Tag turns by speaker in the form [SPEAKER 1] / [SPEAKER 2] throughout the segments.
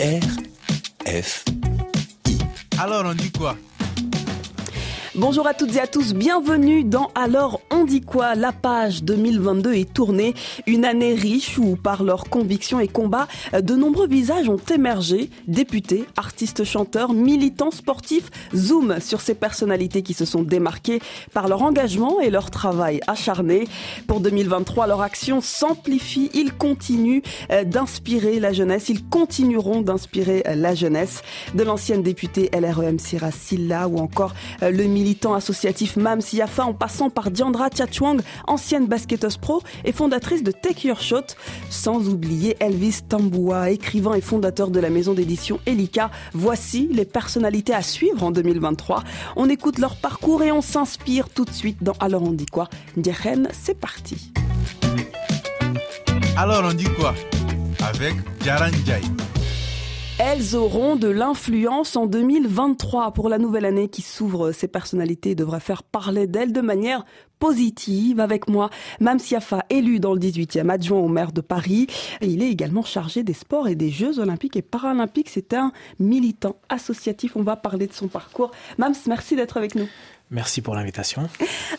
[SPEAKER 1] F.
[SPEAKER 2] Alors on dit quoi?
[SPEAKER 3] Bonjour à toutes et à tous, bienvenue dans Alors on dit quoi La page 2022 est tournée, une année riche où par leurs convictions et combats, de nombreux visages ont émergé, députés, artistes chanteurs, militants sportifs, zoom sur ces personnalités qui se sont démarquées par leur engagement et leur travail acharné. Pour 2023, leur action s'amplifie, ils continuent euh, d'inspirer la jeunesse, ils continueront d'inspirer euh, la jeunesse. De l'ancienne députée LREM Sira Silla ou encore euh, le militant associatif Mam Siafa en passant par Diandra Tchatchwang, ancienne basketteuse pro et fondatrice de Take Your Shot, sans oublier Elvis Tamboua, écrivain et fondateur de la maison d'édition Elika. Voici les personnalités à suivre en 2023. On écoute leur parcours et on s'inspire tout de suite dans Alors on dit quoi? Ndiachen, c'est parti.
[SPEAKER 2] Alors on dit quoi? Avec Jaran Jai.
[SPEAKER 3] Elles auront de l'influence en 2023 pour la nouvelle année qui s'ouvre. Ces personnalités devraient faire parler d'elles de manière positive avec moi. Mam Siafa, élu dans le 18e, adjoint au maire de Paris. il est également chargé des sports et des Jeux olympiques et paralympiques. C'est un militant associatif. On va parler de son parcours. Mams, merci d'être avec nous.
[SPEAKER 4] Merci pour l'invitation.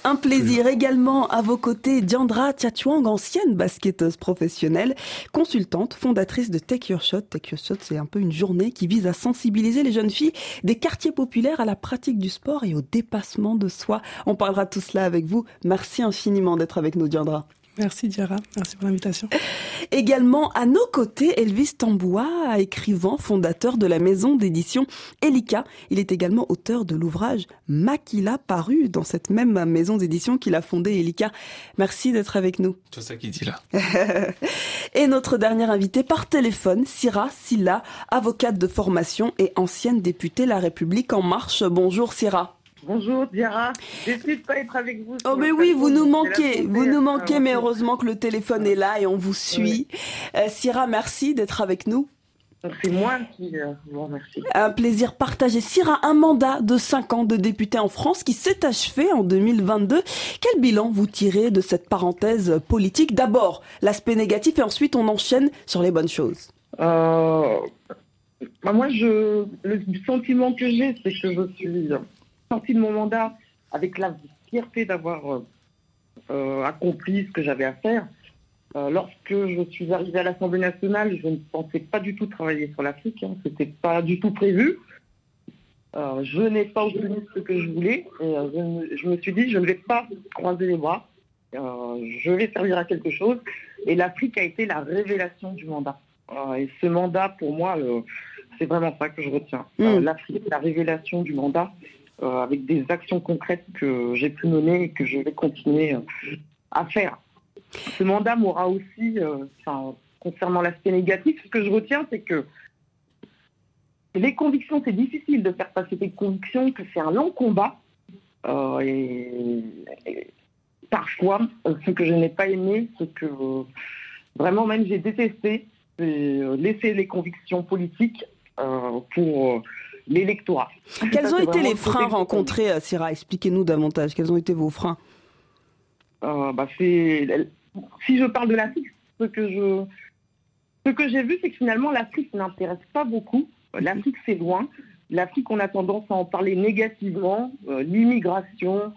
[SPEAKER 3] Un plaisir également à vos côtés, Diandra Tchatchwang, ancienne basketteuse professionnelle, consultante, fondatrice de Take Your Shot. Take Your Shot, c'est un peu une journée qui vise à sensibiliser les jeunes filles des quartiers populaires à la pratique du sport et au dépassement de soi. On parlera de tout cela avec vous. Merci infiniment d'être avec nous, Diandra.
[SPEAKER 5] Merci Diara, merci pour l'invitation.
[SPEAKER 3] Également à nos côtés, Elvis Tamboua, écrivain, fondateur de la maison d'édition Elika. Il est également auteur de l'ouvrage Makila, paru dans cette même maison d'édition qu'il a fondée, Elika. Merci d'être avec nous.
[SPEAKER 4] C'est ça qu'il dit là.
[SPEAKER 3] et notre dernière invitée par téléphone, Sira Silla, avocate de formation et ancienne députée La République En Marche. Bonjour Sira.
[SPEAKER 6] Bonjour Diara, de pas être avec vous.
[SPEAKER 3] Oh mais oui, vous nous manquez, vous nous manquez, mais heureusement que le téléphone est là et on vous suit. Euh, Syrah, merci d'être avec nous.
[SPEAKER 6] C'est moi qui euh, vous remercie.
[SPEAKER 3] Un plaisir partagé. Syrah, un mandat de 5 ans de député en France qui s'est achevé en 2022. Quel bilan vous tirez de cette parenthèse politique? D'abord, l'aspect négatif et ensuite on enchaîne sur les bonnes choses.
[SPEAKER 6] Euh, bah, moi, je, le sentiment que j'ai, c'est que je suis sorti de mon mandat avec la fierté d'avoir euh, euh, accompli ce que j'avais à faire. Euh, lorsque je suis arrivée à l'Assemblée nationale, je ne pensais pas du tout travailler sur l'Afrique. Hein. C'était pas du tout prévu. je n'ai pas obtenu ce que je voulais. Et, je, me, suis dit, je ne vais pas croiser les bras. je vais servir à quelque chose. Et l'Afrique a été la révélation du mandat. et ce mandat, pour moi, c'est vraiment ça que je retiens. Mmh. L'Afrique, la révélation du mandat. Euh, avec des actions concrètes que j'ai pu mener et que je vais continuer euh, à faire. Ce mandat m'aura aussi, euh, concernant l'aspect négatif, ce que je retiens, c'est que les convictions, c'est difficile de faire passer des convictions, que c'est un long combat. et, parfois, ce que je n'ai pas aimé, ce que vraiment même j'ai détesté, c'est laisser les convictions politiques pour l'électorat.
[SPEAKER 3] Quels ont été les freins rencontrés, euh, Syrah? Expliquez-nous davantage. Quels ont été vos freins?
[SPEAKER 6] Euh, bah, Si je parle de l'Afrique, ce que je, ce que j'ai vu, c'est que finalement l'Afrique n'intéresse pas beaucoup. L'Afrique, c'est loin. L'Afrique, on a tendance à en parler négativement. Euh, l'immigration,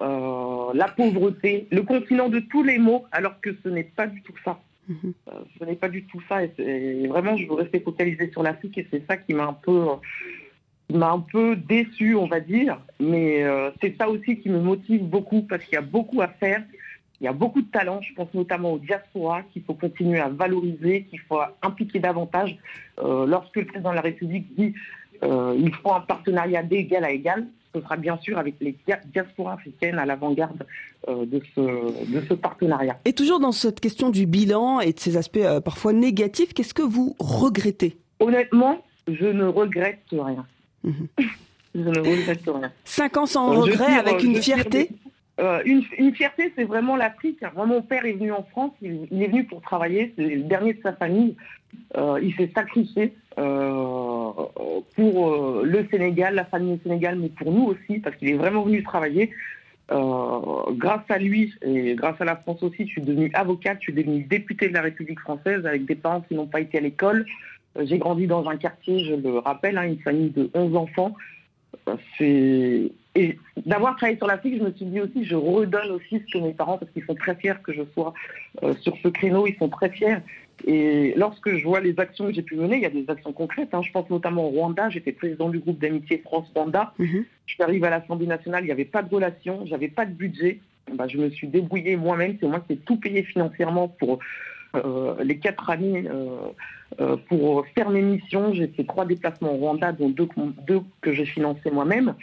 [SPEAKER 6] la pauvreté, le continent de tous les maux, alors que ce n'est pas du tout ça. Mhm. ce n'est pas du tout ça. Et, vraiment, je veux rester focalisé sur l'Afrique et c'est ça qui m'a un peu m'a un peu déçu, on va dire. Mais euh, c'est ça aussi qui me motive beaucoup parce qu'il y a beaucoup à faire. Il y a beaucoup de talents, je pense notamment aux diaspora, qu'il faut continuer à valoriser, qu'il faut impliquer davantage. Euh, lorsque le président de la République dit euh, il faut un partenariat d'égal à égal, ce sera bien sûr avec les diasporas africaines à l'avant-garde euh, de, ce, de ce partenariat.
[SPEAKER 3] Et toujours dans cette question du bilan et de ces aspects parfois négatifs, qu'est-ce que vous regrettez?
[SPEAKER 6] Honnêtement, je ne regrette rien.
[SPEAKER 3] Mhm. Cinq ans sans regret, avec une fierté
[SPEAKER 6] euh, une, fierté, c'est vraiment l'Afrique. mon père est venu en France, il, est venu pour travailler, c'est le dernier de sa famille. Euh, il s'est sacrifié euh, pour le Sénégal, la famille au Sénégal, mais pour nous aussi, parce qu'il est vraiment venu travailler. grâce à lui et grâce à la France aussi, je suis devenue avocate, je suis devenue députée de la République française avec des parents qui n'ont pas été à l'école. J'ai grandi dans un quartier, je le rappelle, hein, une famille de 11 enfants. C'est et d'avoir travaillé sur l'Afrique, je me suis dit aussi, je redonne aussi ce que mes parents, parce qu'ils sont très fiers que je sois euh, sur ce créneau, ils sont très fiers. Et lorsque je vois les actions que j'ai pu mener, il y a des actions concrètes. Hein. Je pense notamment au Rwanda. J'étais président du groupe d'amitié France-Rwanda.
[SPEAKER 3] Mhm.
[SPEAKER 6] Je suis arrivé à l'Assemblée nationale, il n'y avait pas de relations, j'avais pas de budget. Bah, je me suis débrouillée moi-même. C'est moi qui ai tout payé financièrement pour euh, les quatre années euh, euh, pour faire mes missions. J'ai fait trois déplacements au Rwanda, dont deux, que j'ai financés moi-même.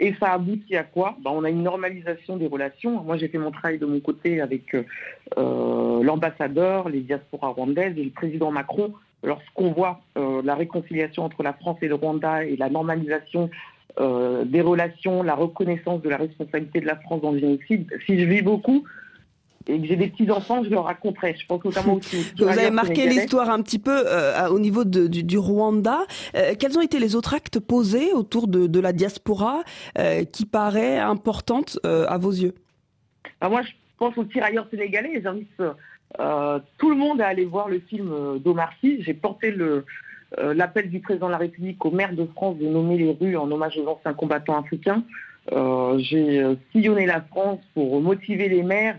[SPEAKER 6] Et ça aboutit à quoi? Bah, On a une normalisation des relations. Moi, j'ai fait mon travail de mon côté avec l'ambassadeur, les diasporas rwandaises et le président Macron. Lorsqu'on voit la réconciliation entre la France et le Rwanda et la normalisation des relations, la reconnaissance de la responsabilité de la France dans le génocide, si je vis beaucoup, et que j'ai des petits-enfants, je leur raconterai. Je pense notamment aussi...
[SPEAKER 3] Vous avez marqué l'histoire un petit peu euh, au niveau de, du, du, Rwanda. Euh, quels ont été les autres actes posés autour de, de la diaspora euh, qui paraît importante à vos yeux?
[SPEAKER 6] Ah, Moi, je pense aux tirailleurs sénégalais j'invite tout le monde à aller voir le film d'Omar Sy. J'ai porté le... l'appel du président de la République au maire de France de nommer les rues en hommage aux anciens combattants africains. j'ai sillonné la France pour motiver les maires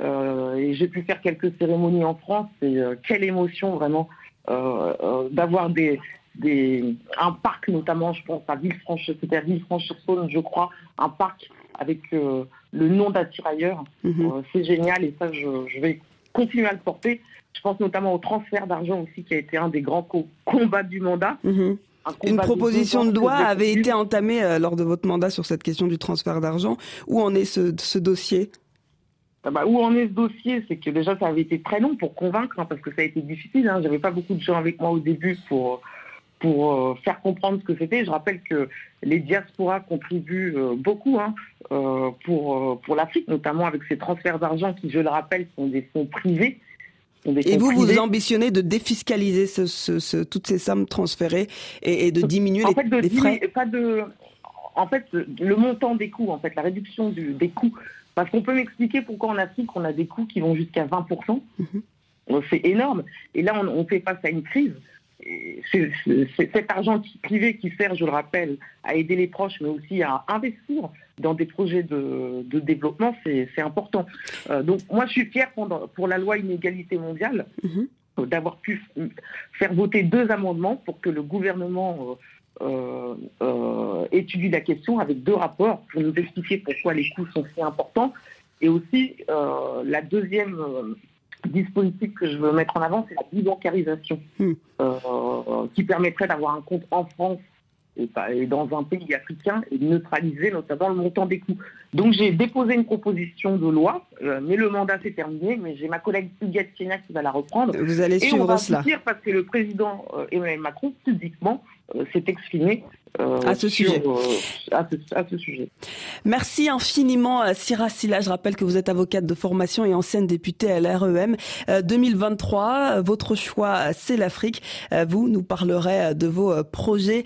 [SPEAKER 6] et j'ai pu faire quelques cérémonies en France. Et euh, quelle émotion vraiment euh, d'avoir des, des, un parc, notamment, je pense à Villefranche, c'était à Villefranche-sur-Saône, je crois, un parc avec le nom d'un tirailleur.
[SPEAKER 3] Mhm.
[SPEAKER 6] C'est génial et ça, je, je, vais continuer à le porter. Je pense notamment au transfert d'argent aussi, qui a été un des grands co combats du mandat.
[SPEAKER 3] Mmh. Une proposition de loi avait été entamée euh, lors de votre mandat sur cette question du transfert d'argent. Où en est ce, ce dossier?
[SPEAKER 6] Bah, où en est ce dossier? C'est que déjà, ça avait été très long pour convaincre, hein, parce que ça a été difficile. Hein. J'avais pas beaucoup de gens avec moi au début pour, pour euh, faire comprendre ce que c'était. Je rappelle que les diasporas contribuent euh, beaucoup hein, euh, pour, pour l'Afrique, notamment avec ces transferts d'argent qui, je le rappelle, sont des fonds privés.
[SPEAKER 3] Des et vous, privés. vous ambitionnez de défiscaliser ce, ce, ce, toutes ces sommes transférées et, et de diminuer
[SPEAKER 6] en
[SPEAKER 3] les,
[SPEAKER 6] fait, de
[SPEAKER 3] les frais?
[SPEAKER 6] pas de, En fait, le montant des coûts, en fait, la réduction du, des coûts parce qu'on peut m'expliquer pourquoi en Afrique, on a des coûts qui vont jusqu'à 20%.
[SPEAKER 3] Mmh.
[SPEAKER 6] C'est énorme. Et là, on, on, fait face à une crise. C'est cet argent privé qui sert, je le rappelle, à aider les proches, mais aussi à investir dans des projets de, de développement, c'est important. Euh, donc, moi, je suis fière pour, pour la loi inégalité mondiale
[SPEAKER 3] mmh.
[SPEAKER 6] d'avoir pu faire voter deux amendements pour que le gouvernement... Euh, étudie la question avec deux rapports pour nous expliquer pourquoi les coûts sont si importants. Et aussi, euh, la deuxième euh, dispositif que je veux mettre en avant, c'est la bibancarisation,
[SPEAKER 3] mmh.
[SPEAKER 6] qui permettrait d'avoir un compte en France et, et, dans un pays africain et de neutraliser notamment le montant des coûts. Donc j'ai déposé une proposition de loi, mais le mandat s'est terminé, mais j'ai ma collègue Huguette Siena qui va la reprendre.
[SPEAKER 3] Vous allez
[SPEAKER 6] et
[SPEAKER 3] suivre
[SPEAKER 6] on va
[SPEAKER 3] cela.
[SPEAKER 6] Parce que le président Emmanuel Macron, publiquement, s'est exprimé euh,
[SPEAKER 3] à ce
[SPEAKER 6] sur,
[SPEAKER 3] sujet.
[SPEAKER 6] Euh, à, ce, à, ce, sujet.
[SPEAKER 3] Merci infiniment, Syrah Silla. Je rappelle que vous êtes avocate de formation et ancienne députée à l'REM. Euh, 2023, votre choix, c'est l'Afrique. vous nous parlerez de vos projets.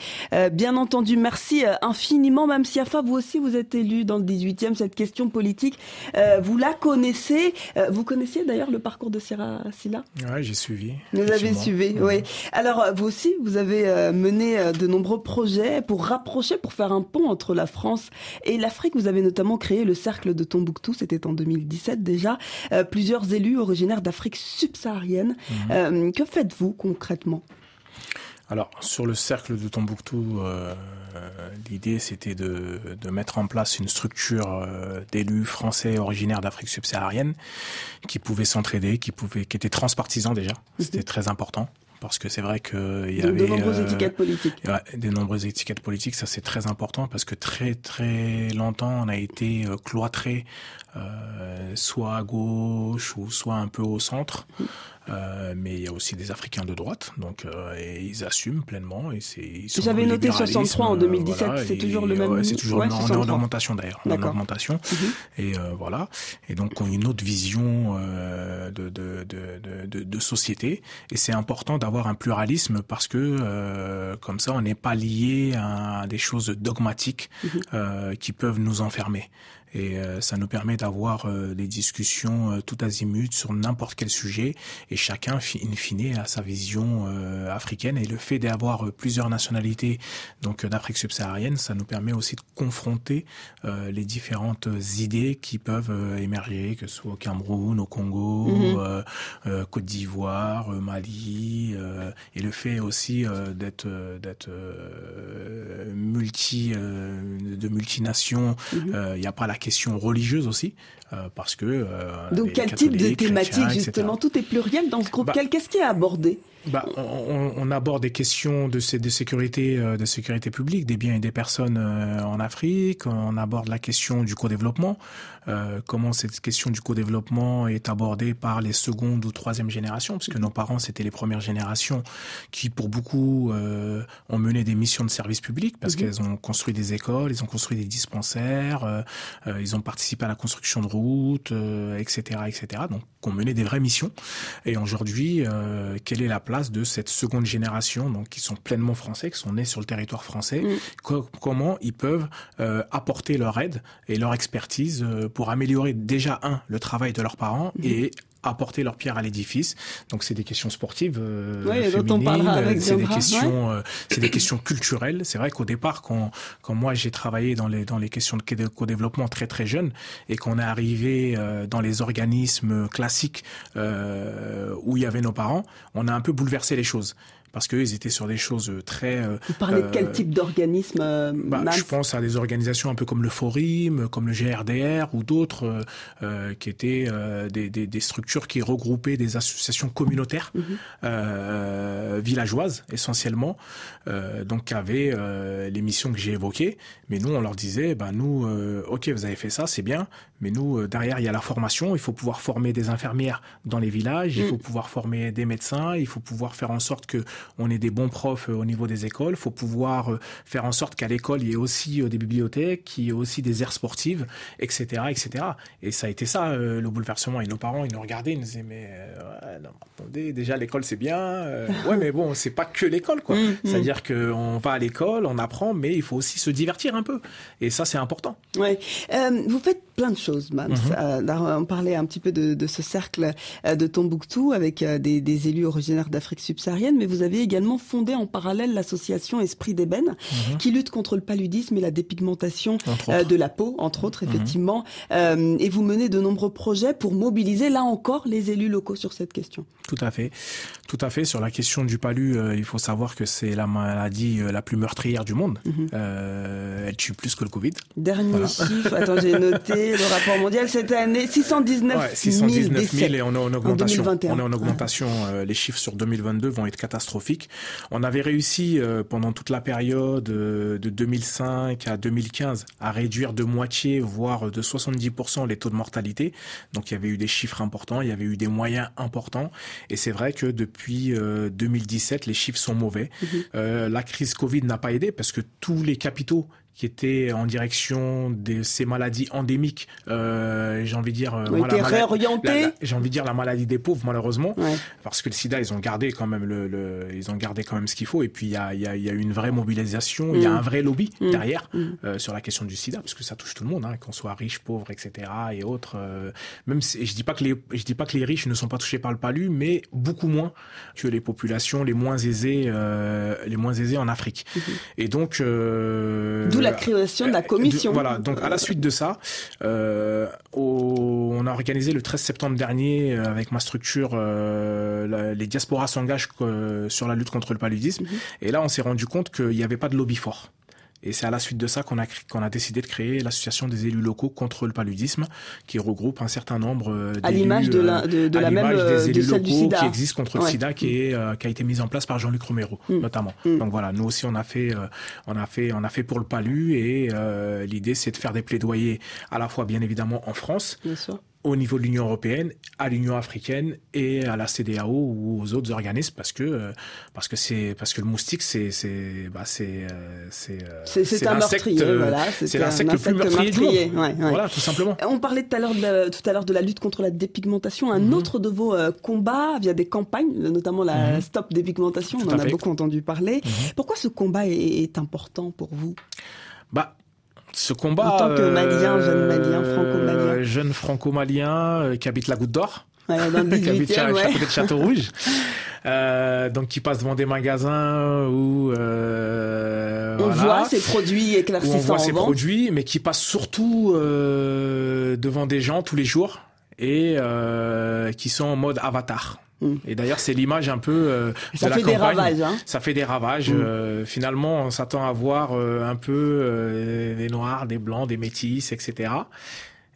[SPEAKER 3] bien entendu, merci infiniment. Mme Siafa, vous aussi, vous êtes élue dans le 18e. Cette question politique, vous la connaissez. vous connaissiez d'ailleurs le parcours de Syrah Silla?
[SPEAKER 4] Oui, j'ai suivi.
[SPEAKER 3] Vous avez suivi, oui. Alors, vous aussi, vous avez mené de nombreux projets pour rapprocher, pour faire un pont entre la France et l'Afrique. Vous avez notamment créé le Cercle de Tombouctou, c'était en 2017 déjà. Euh, plusieurs élus originaires d'Afrique subsaharienne.
[SPEAKER 4] Mhm.
[SPEAKER 3] Euh, que faites-vous concrètement?
[SPEAKER 4] Alors, sur le cercle de Tombouctou, euh, l'idée c'était de, de, mettre en place une structure euh, d'élus français originaires d'Afrique subsaharienne qui pouvaient s'entraider, qui, pouvaient, qui étaient transpartisans déjà. C'était mmh. très important parce que c'est vrai qu'il y
[SPEAKER 3] de,
[SPEAKER 4] avait
[SPEAKER 3] de nombreuses euh, étiquettes politiques.
[SPEAKER 4] Ouais, des nombreuses étiquettes politiques, ça c'est très important parce que très très longtemps on a été euh, cloîtré euh, soit à gauche ou soit un peu au centre. Euh, mais il y a aussi des Africains de droite, donc euh, et ils assument pleinement. Et c'est.
[SPEAKER 3] J'avais noté 63 en 2017. Voilà, c'est toujours le même.
[SPEAKER 4] Ouais, c'est toujours
[SPEAKER 3] ouais,
[SPEAKER 4] en, en augmentation d'ailleurs. En augmentation. -hmm. Et euh, voilà. Et donc on a une autre vision euh, de, de, de, de, société. Et c'est important d'avoir un pluralisme parce que euh, comme ça on n'est pas lié à des choses dogmatiques -hmm. qui peuvent nous enfermer. Et ça nous permet d'avoir des discussions tout azimut sur n'importe quel sujet et chacun, in fine, a sa vision africaine. Et le fait d'avoir plusieurs nationalités donc d'Afrique subsaharienne, ça nous permet aussi de confronter les différentes idées qui peuvent émerger, que ce soit au Cameroun, au Congo, mhm. Côte d'Ivoire, Mali, et le fait aussi d'être d'être multi de multinations. Mhm. Il n'y a pas la question religieuse aussi. Parce que
[SPEAKER 3] donc quel type de thématique justement tout est pluriel dans ce groupe bah qu'est-ce qui est abordé
[SPEAKER 4] bah, on, on, aborde des questions de, de sécurité, euh, de sécurité publique, des biens et des personnes euh, en Afrique. On aborde la question du co-développement, euh, comment cette question du co-développement est abordée par les secondes ou troisième générations, parce que nos parents c'était les premières générations qui, pour beaucoup, euh, ont mené des missions de service public, parce mhm. qu'elles ont construit des écoles, ils ont construit des dispensaires, ils ont participé à la construction de routes, etc., etc. Donc, ont mené des vraies missions. Et aujourd'hui, quelle est la place de cette seconde génération, donc qui sont pleinement français, qui sont nés sur le territoire français, mm. comment ils peuvent euh, apporter leur aide et leur expertise euh, pour améliorer déjà un le travail de leurs parents mm. et apporter leur pierre à l'édifice. Donc c'est des questions sportives, euh, féminines, c'est des questions, euh, c'est des questions culturelles. C'est vrai qu'au départ, quand quand moi j'ai travaillé dans les dans les questions de co-développement très très jeune et qu'on est arrivé euh, dans les organismes classiques euh, où il y avait nos parents, on a un peu bouleversé les choses parce qu'ils étaient sur des choses euh, très...
[SPEAKER 3] Euh, Vous parlez de quel euh, type d'organisme
[SPEAKER 4] bah, Je pense à des organisations un peu comme le Forum, comme le GRDR ou d'autres euh, qui étaient des, des, des, structures qui regroupaient des associations communautaires mhm. villageoises essentiellement, donc qui avaient les missions que j'ai évoquées. Mais nous, on leur disait, ben nous, ok, vous avez fait ça, c'est bien, mais nous, derrière, il y a la formation. Il faut pouvoir former des infirmières dans les villages, il mm. faut pouvoir former des médecins, il faut pouvoir faire en sorte que on ait des bons profs euh, au niveau des écoles. Il faut pouvoir euh, faire en sorte qu'à l'école, il y ait aussi euh, des bibliothèques, qu'il y ait aussi des aires sportives, etc., etc. Et ça a été ça, le bouleversement. Et nos parents, ils nous regardaient, ils nous disaient, mais non, attendez, déjà l'école, c'est bien. ouais, mais bon, c'est pas que l'école, quoi. Mm, mm. C'est-à-dire qu'on va à l'école, on apprend, mais il faut aussi se divertir un peu. Et ça, c'est important.
[SPEAKER 3] Ouais. vous faites plein de choses, Mams. Mm-hmm. on parlait un petit peu de, ce cercle de Tombouctou avec des, des élus originaires d'Afrique subsaharienne, mais vous avez également fondé en parallèle l'association Esprit d'Ébène, mhm. qui lutte contre le paludisme et la dépigmentation euh, de la peau, entre autres, mhm. effectivement. Euh, et vous menez de nombreux projets pour mobiliser, là encore, les élus locaux sur cette question.
[SPEAKER 4] Tout à fait. Tout à fait. Sur la question du palu, euh, il faut savoir que c'est la maladie la plus meurtrière du monde. Mhm. elle tue plus que le Covid.
[SPEAKER 3] Dernier chiffre, attends, j'ai noté le rapport mondial cette année, 619, ouais, 619 000,
[SPEAKER 4] et on est en augmentation. on est en augmentation. les chiffres sur 2022 vont être catastrophiques on avait réussi euh, pendant toute la période euh, de 2005 à 2015 à réduire de moitié, voire de 70% les taux de mortalité. Donc il y avait eu des chiffres importants, il y avait eu des moyens importants. Et c'est vrai que depuis 2017, euh, les chiffres sont mauvais. Mhm. la crise Covid n'a pas aidé parce que tous les capitaux qui était en direction de ces maladies endémiques, euh, j'ai envie de dire,
[SPEAKER 3] euh, été réorienté.
[SPEAKER 4] J'ai envie de dire la maladie des pauvres malheureusement, parce que le SIDA ils ont gardé quand même le, le ils ont gardé quand même ce qu'il faut et puis il y a, y, a, y a une vraie mobilisation, il y a mm. un vrai lobby mm. derrière mm. Euh, sur la question du SIDA parce que ça touche tout le monde, hein, qu'on soit riche, pauvre, etc. et autres. Euh, même si, je dis pas que les je dis pas que les riches ne sont pas touchés par le palu, mais beaucoup moins que les populations les moins aisées euh, les moins aisées en Afrique. Mm-hmm. Et donc
[SPEAKER 3] la création de la commission.
[SPEAKER 4] voilà, donc à la suite de ça, euh, on a organisé le 13 septembre dernier euh, avec ma structure, euh, les diasporas s'engagent sur la lutte contre le paludisme. Mhm. Et là, on s'est rendu compte qu'il n'y avait pas de lobby fort. Et c'est à la suite de ça qu'on a, qu'on a décidé de créer l'association des élus locaux contre le paludisme, qui regroupe un certain nombre
[SPEAKER 3] euh, d'élus. À l'image de la, de, de la même des euh, élus locaux
[SPEAKER 4] qui existent contre le SIDA, qui, est, euh, qui a été mise en place par Jean-Luc Romero, mm. notamment. Mm. Donc voilà, nous aussi on a fait, on a fait, on a fait pour le palu, et l'idée c'est de faire des plaidoyers à la fois bien évidemment en France, bien sûr au niveau de l'Union européenne, à l'Union africaine et à la CDAO ou aux autres organismes parce que euh, parce que c'est parce que le moustique c'est c'est bah c'est
[SPEAKER 3] euh, c'est euh, c'est un meurtrier voilà
[SPEAKER 4] c'est l'insecte le plus meurtrier, du monde. voilà tout simplement
[SPEAKER 3] on parlait tout à l'heure de tout à l'heure de la lutte contre la dépigmentation un mhm. autre de vos combats via des campagnes notamment la mhm. stop dépigmentation on en a beaucoup entendu parler mhm. pourquoi ce combat est, est important pour vous?
[SPEAKER 4] Bah ce combat.
[SPEAKER 3] En tant que Malien, jeune Malien, franco-malien.
[SPEAKER 4] Jeune franco-malien qui habite la Goutte d'Or.
[SPEAKER 3] Ouais, dans le
[SPEAKER 4] qui habite
[SPEAKER 3] 18e,
[SPEAKER 4] à
[SPEAKER 3] ouais.
[SPEAKER 4] côté de Château Rouge. Euh, donc qui passe devant des magasins où euh,
[SPEAKER 3] On
[SPEAKER 4] voilà,
[SPEAKER 3] voit ces produits
[SPEAKER 4] où on
[SPEAKER 3] éclaircissants
[SPEAKER 4] voit ces produits, mais qui passe surtout euh, devant des gens tous les jours et euh, qui sont en mode avatar.
[SPEAKER 3] Mm.
[SPEAKER 4] Et d'ailleurs, c'est l'image un peu euh,
[SPEAKER 3] Ça
[SPEAKER 4] de la
[SPEAKER 3] fait des
[SPEAKER 4] campagne.
[SPEAKER 3] ravages, hein.
[SPEAKER 4] Ça fait des ravages.
[SPEAKER 3] Mm.
[SPEAKER 4] euh, finalement, on s'attend à voir euh, un peu euh, des noirs, des blancs, des métis, etc.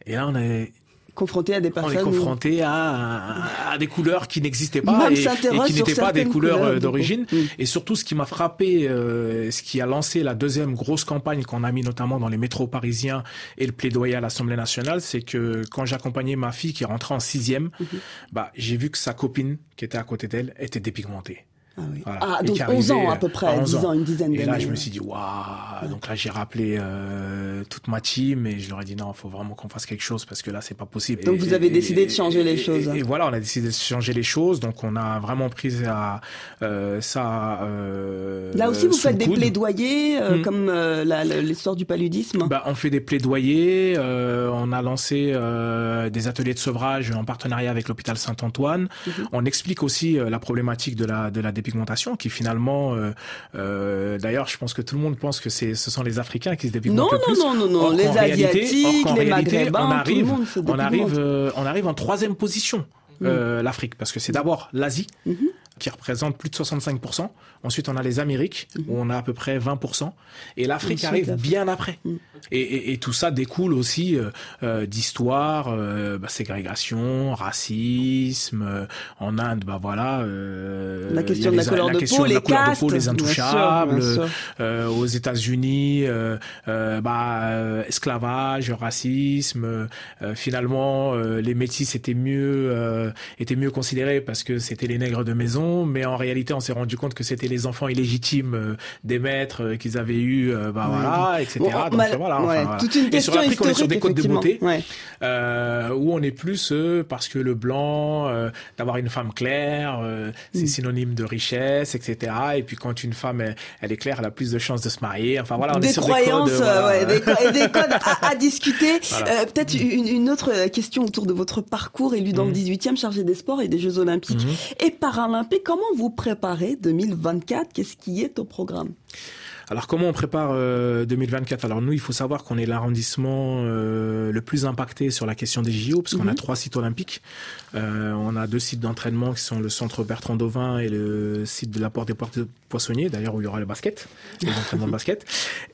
[SPEAKER 4] Et là, on est,
[SPEAKER 3] Confronté à des
[SPEAKER 4] on
[SPEAKER 3] personnes.
[SPEAKER 4] est
[SPEAKER 3] où-
[SPEAKER 4] confronté à, à des couleurs qui n'existaient pas et, qui n'étaient pas des couleurs,
[SPEAKER 3] couleurs,
[SPEAKER 4] euh, d'origine.
[SPEAKER 3] Mm.
[SPEAKER 4] Et surtout, ce qui m'a frappé, euh, ce qui a lancé la deuxième grosse campagne qu'on a mis notamment dans les métros parisiens et le plaidoyer à l'Assemblée nationale, c'est que quand j'accompagnais ma fille qui rentrait en sixième,
[SPEAKER 3] Mhm.
[SPEAKER 4] bah, j'ai vu que sa copine qui était à côté d'elle était dépigmentée.
[SPEAKER 3] Ah, oui.
[SPEAKER 4] Voilà.
[SPEAKER 3] Ah,
[SPEAKER 4] Et
[SPEAKER 3] donc
[SPEAKER 4] qui
[SPEAKER 3] 11
[SPEAKER 4] arrivait,
[SPEAKER 3] ans à peu près,
[SPEAKER 4] à 11
[SPEAKER 3] 10 ans, une dizaine
[SPEAKER 4] Et
[SPEAKER 3] d'années.
[SPEAKER 4] là, je me suis dit, waouh. Donc là, j'ai rappelé euh, toute ma team et je leur ai dit non, il faut vraiment qu'on fasse quelque chose parce que là, c'est pas possible.
[SPEAKER 3] Donc
[SPEAKER 4] Et-
[SPEAKER 3] vous avez
[SPEAKER 4] et-
[SPEAKER 3] décidé de
[SPEAKER 4] et-
[SPEAKER 3] changer les
[SPEAKER 4] et-
[SPEAKER 3] choses.
[SPEAKER 4] Et, voilà, on a décidé de changer les choses. Donc on a vraiment pris à, euh, ça. Euh,
[SPEAKER 3] Là aussi, vous faites des
[SPEAKER 4] coude.
[SPEAKER 3] plaidoyer, euh,
[SPEAKER 4] Mm.
[SPEAKER 3] comme euh, l'histoire du paludisme.
[SPEAKER 4] Bah, on fait des plaidoyers. euh, on a lancé euh, des ateliers de sevrage en partenariat avec l'hôpital Saint-Antoine.
[SPEAKER 3] Mhm.
[SPEAKER 4] On explique aussi la problématique de la de la dépigmentation, qui finalement, euh, euh, d'ailleurs, je pense que tout le monde pense que c'est ce sont les Africains qui se dépigmentent
[SPEAKER 3] non,
[SPEAKER 4] le
[SPEAKER 3] non,
[SPEAKER 4] plus.
[SPEAKER 3] non, non, non,
[SPEAKER 4] Or
[SPEAKER 3] les
[SPEAKER 4] réalité-
[SPEAKER 3] Asiatiques,
[SPEAKER 4] or qu'en
[SPEAKER 3] les
[SPEAKER 4] réalité,
[SPEAKER 3] Maghrébins,
[SPEAKER 4] on
[SPEAKER 3] tout
[SPEAKER 4] arrive,
[SPEAKER 3] le monde se
[SPEAKER 4] on arrive, euh, on arrive en troisième position. euh, l'Afrique parce que c'est d'abord l'Asie
[SPEAKER 3] Mhm.
[SPEAKER 4] qui représente plus de 65%. Ensuite, on a les Amériques où on a à peu près 20%. Et l'Afrique arrive bien après.
[SPEAKER 3] Mhm.
[SPEAKER 4] Et, et- et tout ça découle aussi euh, euh, d'histoire, euh, bah, ségrégation, racisme. euh, en Inde, bah voilà. euh,
[SPEAKER 3] La question de la
[SPEAKER 4] les-
[SPEAKER 3] couleur de peau, les castes,
[SPEAKER 4] les
[SPEAKER 3] bien sûr,
[SPEAKER 4] intouchables.
[SPEAKER 3] bien sûr.
[SPEAKER 4] euh, aux États-Unis, bah, euh, esclavage, racisme. euh, finalement, euh, les métis étaient mieux euh, étaient mieux considérés parce que c'était les nègres de maison, mais en réalité, on s'est rendu compte que c'était les enfants illégitimes des maîtres qu'ils avaient eu, bah voilà, etc.
[SPEAKER 3] Bon,
[SPEAKER 4] Donc voilà.
[SPEAKER 3] ouais,
[SPEAKER 4] enfin, voilà.
[SPEAKER 3] Toute une
[SPEAKER 4] Et
[SPEAKER 3] question
[SPEAKER 4] sur l'Afrique, on est sur des codes de beauté
[SPEAKER 3] Ouais.
[SPEAKER 4] euh, où on est plus euh, parce que le blanc, euh, d'avoir une femme claire, c'est
[SPEAKER 3] Mm.
[SPEAKER 4] synonyme de richesse, etc. Et puis quand une femme elle, elle est claire, elle a plus de chances de se marier. Enfin voilà, on
[SPEAKER 3] des
[SPEAKER 4] est sur
[SPEAKER 3] croyances,
[SPEAKER 4] des codes. voilà.
[SPEAKER 3] ouais, des, co- et des codes à, à discuter.
[SPEAKER 4] Voilà.
[SPEAKER 3] Peut-être une, une autre question autour de votre parcours élu dans le 18e, chargé des sports et des Jeux Olympiques
[SPEAKER 4] Mhm.
[SPEAKER 3] et Paralympiques. Comment vous préparez 2024 Qu'est-ce qui est au programme?
[SPEAKER 4] Alors comment on prépare euh, 2024 Alors nous, il faut savoir qu'on est l'arrondissement euh, le plus impacté sur la question des JO, parce qu'on
[SPEAKER 3] Mhm.
[SPEAKER 4] a trois sites olympiques. Euh, on a deux sites d'entraînement qui sont le centre Bertrand Dauvin et le site de la Porte des Portes Poissonniers, d'ailleurs où il y aura le basket, les entraînements de basket.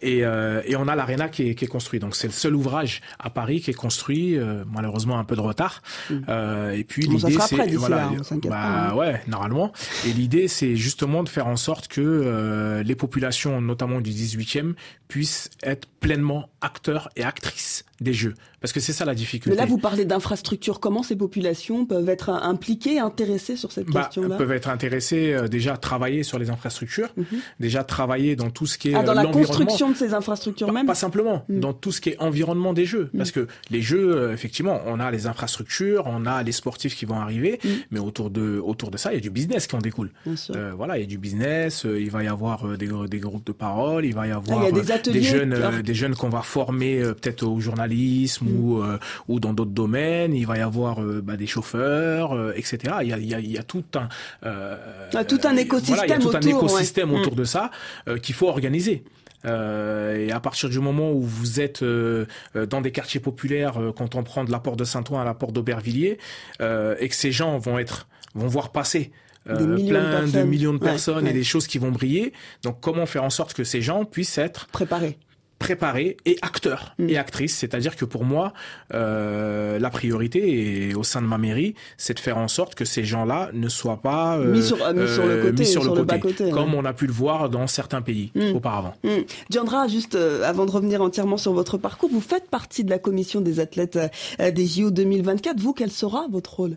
[SPEAKER 4] Et, euh, et on a l'aréna qui est, qui est construit. Donc c'est le seul ouvrage à Paris qui est construit, euh, malheureusement un peu de retard.
[SPEAKER 3] Mhm.
[SPEAKER 4] Euh, et puis l'idée c'est voilà,
[SPEAKER 3] s'inquiète
[SPEAKER 4] bah,
[SPEAKER 3] pas, hein.
[SPEAKER 4] ouais, normalement. Et l'idée, c'est justement de faire en sorte que euh, les populations, notamment du 18e, puissent être pleinement acteurs et actrices des jeux. Parce que c'est ça la difficulté.
[SPEAKER 3] Mais là, vous parlez d'infrastructures. Comment ces populations peuvent être impliquées, intéressées sur cette
[SPEAKER 4] Bah,
[SPEAKER 3] question-là
[SPEAKER 4] peuvent être intéressés euh, déjà à travailler sur les infrastructures,
[SPEAKER 3] Mhm.
[SPEAKER 4] déjà travailler dans tout ce qui est
[SPEAKER 3] Ah, dans
[SPEAKER 4] euh,
[SPEAKER 3] la
[SPEAKER 4] l'environnement.
[SPEAKER 3] construction de ces infrastructures
[SPEAKER 4] Pas,
[SPEAKER 3] même
[SPEAKER 4] pas simplement,
[SPEAKER 3] Mm.
[SPEAKER 4] dans tout ce qui est environnement des jeux. Parce que les jeux, euh, effectivement, on a les infrastructures, on a les sportifs qui vont arriver,
[SPEAKER 3] Mm.
[SPEAKER 4] mais autour de, autour de ça, il y a du business qui en découle.
[SPEAKER 3] Bien sûr.
[SPEAKER 4] Euh, voilà, il y a du business, il va y avoir des, des groupes de parole, il va y avoir
[SPEAKER 3] Ah, il y a des
[SPEAKER 4] jeunes,
[SPEAKER 3] alors.
[SPEAKER 4] des jeunes qu'on va former euh, peut-être au journalisme
[SPEAKER 3] Mm.
[SPEAKER 4] ou euh, ou dans d'autres domaines. Il va y avoir euh, bah, des chauffeurs, etc. Il y a, il y a, il y a tout un
[SPEAKER 3] Ah, tout un écosystème
[SPEAKER 4] voilà, il y a tout un
[SPEAKER 3] autour,
[SPEAKER 4] écosystème
[SPEAKER 3] ouais.
[SPEAKER 4] autour de ça qu'il faut organiser. Euh, et à partir du moment où vous êtes euh, dans des quartiers populaires, euh, quand on prend de la porte de Saint-Ouen à la porte d'Aubervilliers, et que ces gens vont être vont voir passer euh,
[SPEAKER 3] Des millions de
[SPEAKER 4] plein de, millions de personnes
[SPEAKER 3] ouais.
[SPEAKER 4] et des choses qui vont briller. Donc comment faire en sorte que ces gens puissent être
[SPEAKER 3] Préparées.
[SPEAKER 4] Préparés et acteurs
[SPEAKER 3] Mm.
[SPEAKER 4] et actrices. C'est-à-dire que pour moi, euh, la priorité et au sein de ma mairie, c'est de faire en sorte que ces gens-là ne soient pas euh,
[SPEAKER 3] Mis sur- euh, mis sur le côté,
[SPEAKER 4] mis sur
[SPEAKER 3] sur
[SPEAKER 4] le
[SPEAKER 3] le
[SPEAKER 4] côté, comme
[SPEAKER 3] ouais.
[SPEAKER 4] on a pu le voir dans certains pays
[SPEAKER 3] Mm.
[SPEAKER 4] auparavant.
[SPEAKER 3] Hmm. Diandra, juste euh, avant de revenir entièrement sur votre parcours, vous faites partie de la commission des athlètes euh, des JO 2024. Vous, quel sera votre rôle?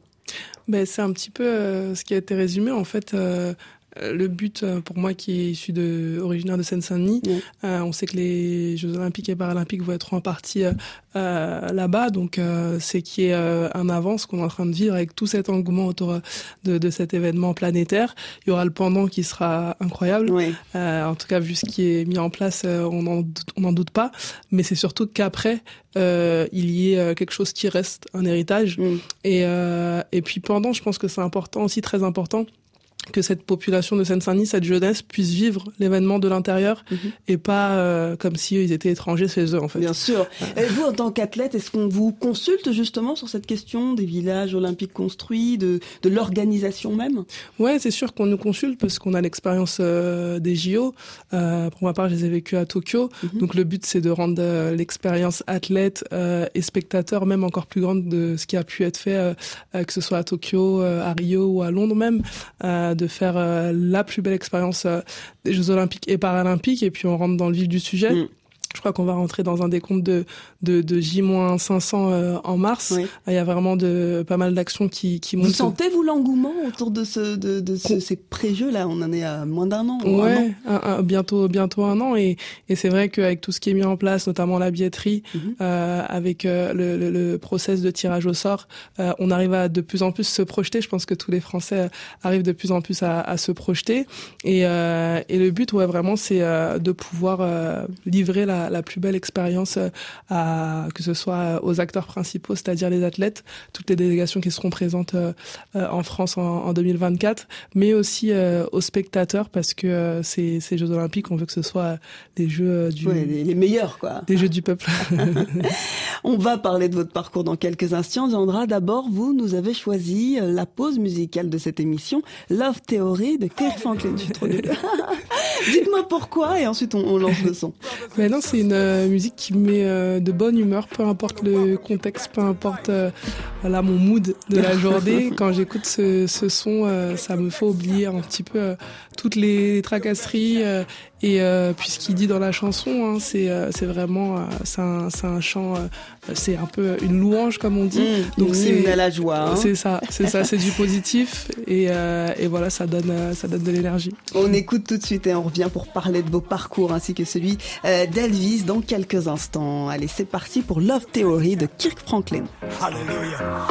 [SPEAKER 5] Ben, c'est un petit peu euh, ce qui a été résumé. En fait, euh, le but pour moi qui est issu de originaire de Seine-Saint-Denis, on sait que les Jeux Olympiques et Paralympiques vont être en partie là-bas, donc c'est qui est un avance qu'on est en train de vivre avec tout cet engouement autour de, de, cet événement planétaire. Il y aura le pendant qui sera incroyable. en tout cas, vu ce qui est mis en place, on n'en doute pas. Mais c'est surtout qu'après, euh, il y ait euh, quelque chose qui reste, un héritage. Et, euh, et puis pendant, je pense que c'est important, aussi très important, que cette population de Seine-Saint-Denis, cette jeunesse, puisse vivre l'événement de l'intérieur mhm. et pas euh, comme si ils étaient étrangers chez eux, en fait.
[SPEAKER 7] Bien sûr. Et vous, en tant qu'athlète, est-ce qu'on vous consulte justement sur cette question des villages olympiques construits, de, de l'organisation même?
[SPEAKER 5] Ouais, c'est sûr qu'on nous consulte parce qu'on a l'expérience euh, des JO. Euh, pour ma part, je les ai vécus à Tokyo. Mhm. Donc le but, c'est de rendre l'expérience athlète et spectateur même encore plus grande de ce qui a pu être fait, que ce soit à Tokyo, à Rio ou à Londres même de faire euh, la plus belle expérience euh, des Jeux Olympiques et Paralympiques. Et puis on rentre dans le vif du sujet. Mm. Je crois qu'on va rentrer dans un décompte de, de, de J-500 euh, en mars. Il y a vraiment de, pas mal d'actions qui, qui montent.
[SPEAKER 7] Vous sentez, vous, l'engouement autour de, ce, de, de ces pré-jeux là? On en est à moins d'un an.
[SPEAKER 5] Ouais, bientôt, bientôt un an. Et, et c'est vrai qu'avec tout ce qui est mis en place, notamment la billetterie, mhm. euh, avec euh, le, le, le, process de tirage au sort, euh, on arrive à de plus en plus se projeter. Je pense que tous les Français arrivent de plus en plus à, à se projeter. Et, et le but, ouais, vraiment, c'est de pouvoir livrer la la, plus belle expérience euh, à que ce soit aux acteurs principaux, c'est-à-dire les athlètes, toutes les délégations qui seront présentes euh, euh, en France en, 2024, mais aussi aux spectateurs parce que ces, ces Jeux Olympiques, on veut que ce soit des Jeux du
[SPEAKER 7] les, meilleurs quoi,
[SPEAKER 5] des Jeux du peuple.
[SPEAKER 7] on va parler de votre parcours dans quelques instants. Zandra, d'abord, vous nous avez choisi la pause musicale de cette émission, Love Theory de Kirk Franklin. Dites-moi pourquoi et ensuite on, lance le son.
[SPEAKER 5] Mais non, c'est une euh, musique qui me met euh, de bonne humeur, peu importe le contexte, peu importe euh, voilà mon mood de la journée. Quand j'écoute ce, ce son, ça me fait oublier un petit peu toutes les tracasseries et puis ce qu'il dit dans la chanson, hein, c'est c'est vraiment c'est un, un chant, c'est un peu une louange comme on dit.
[SPEAKER 7] Mmh, Donc c'est à la joie. Hein.
[SPEAKER 5] C'est ça, c'est ça, c'est du positif et, et voilà, ça donne ça donne de l'énergie.
[SPEAKER 7] On écoute tout de suite et on revient pour parler de vos parcours ainsi que celui d'Elvis dans quelques instants. Allez, c'est parti pour Love Theory de Kirk Franklin. Hallelujah.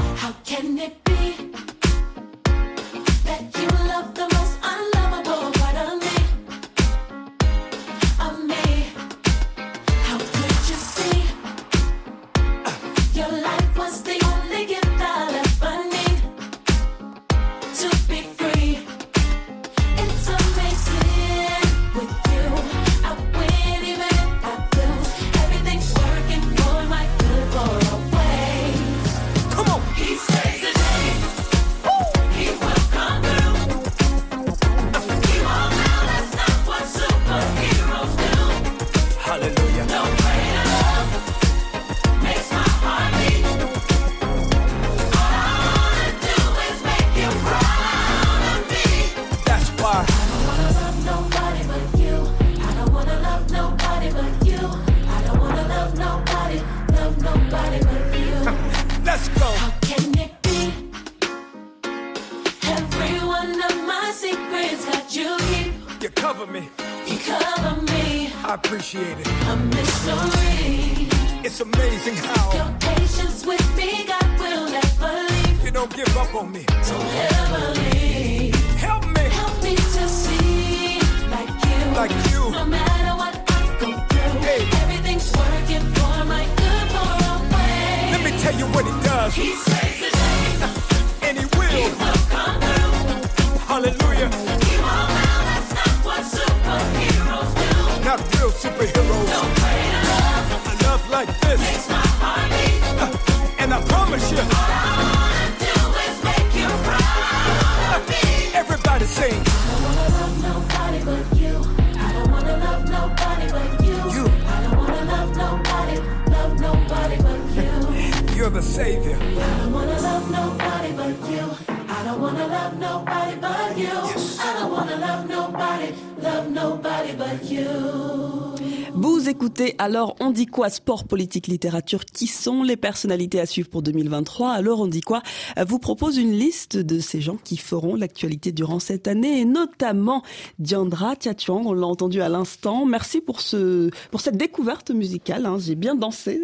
[SPEAKER 7] nobody but you.
[SPEAKER 3] Vous écoutez alors On dit quoi Sport, politique, littérature? Qui sont les personnalités à suivre pour 2023 Alors On dit quoi? Vous propose une liste de ces gens qui feront l'actualité durant cette année et notamment Diandra Tiatuang. On l'a entendu à l'instant. Merci pour ce pour cette découverte musicale. Hein. J'ai bien dansé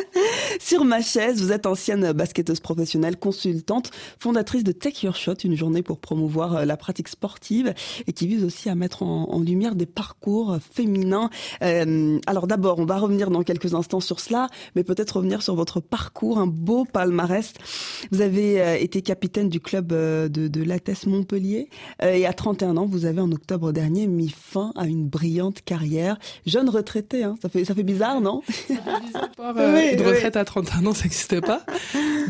[SPEAKER 3] sur ma chaise. Vous êtes ancienne basketteuse professionnelle, consultante, fondatrice de Take Your Shot, une journée pour promouvoir euh, la pratique sportive et qui vise aussi à mettre en, lumière des parcours féminins. Euh, alors d'abord, on va revenir dans quelques instants sur cela, mais peut-être revenir sur votre parcours, un beau palmarès. Vous avez euh, été capitaine du club euh, de, de l'ATES Montpellier et à 31 ans, vous avez en octobre dernier mis fin à une brillante carrière. Jeune retraité, hein. ça, fait, ça fait bizarre, non?
[SPEAKER 5] Ça fait bizarre. une retraite à 31 ans, ça n'existait pas.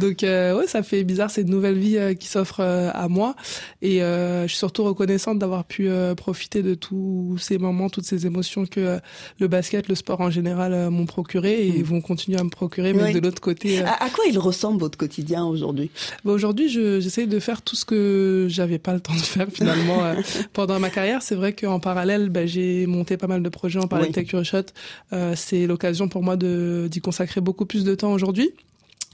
[SPEAKER 5] Donc ouais, ça fait bizarre cette nouvelle vie qui s'offre à moi. Et je suis surtout reconnaissante d'avoir pu profiter de tous ces moments, toutes ces émotions que le basket, le sport en général euh, m'ont procuré et mm. vont continuer à me procurer, mais de l'autre côté.
[SPEAKER 3] Euh, à, quoi il ressemble votre quotidien aujourd'hui?
[SPEAKER 5] Bah Aujourd'hui, j'essaie de faire tout ce que j'avais pas le temps de faire finalement euh, pendant ma carrière. C'est vrai qu'en parallèle, bah, j'ai monté pas mal de projets en parallèle de Tech Shot. C'est l'occasion pour moi d'y consacrer beaucoup plus de temps aujourd'hui.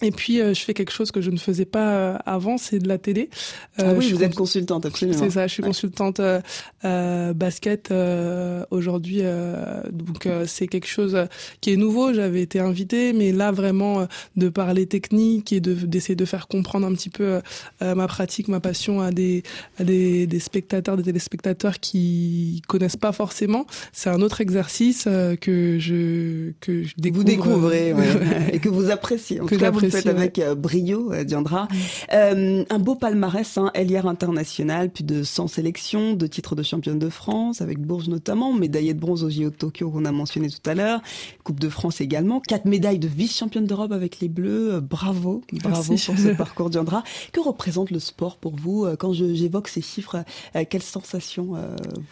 [SPEAKER 5] Et puis, euh, je fais quelque chose que je ne faisais pas euh, avant, c'est de la télé.
[SPEAKER 3] Euh, ah oui, vous êtes consultante, absolument.
[SPEAKER 5] C'est ça, je suis consultante euh, basket aujourd'hui. donc, c'est quelque chose qui est nouveau. J'avais été invitée, mais là, vraiment, de parler technique et d'essayer de, faire comprendre un petit peu ma pratique, ma passion à des, à des, des spectateurs, des téléspectateurs qui connaissent pas forcément. C'est un autre exercice que je que je découvre.
[SPEAKER 3] Vous découvrez ouais, et que vous appréciez. En que j'apprécie faites avec euh, brio, euh, Diandra. Euh, un beau palmarès, hein, Elière international, plus de 100 sélections, de titres de championne de France, avec Bourges notamment, médaillée de bronze au JO de Tokyo qu'on a mentionné tout à l'heure, Coupe de France également, quatre médailles de vice-championne d'Europe avec les Bleus. Bravo, bravo pour ce parcours, Diandra. Que représente le sport pour vous Quand j'évoque ces chiffres, quelles sensations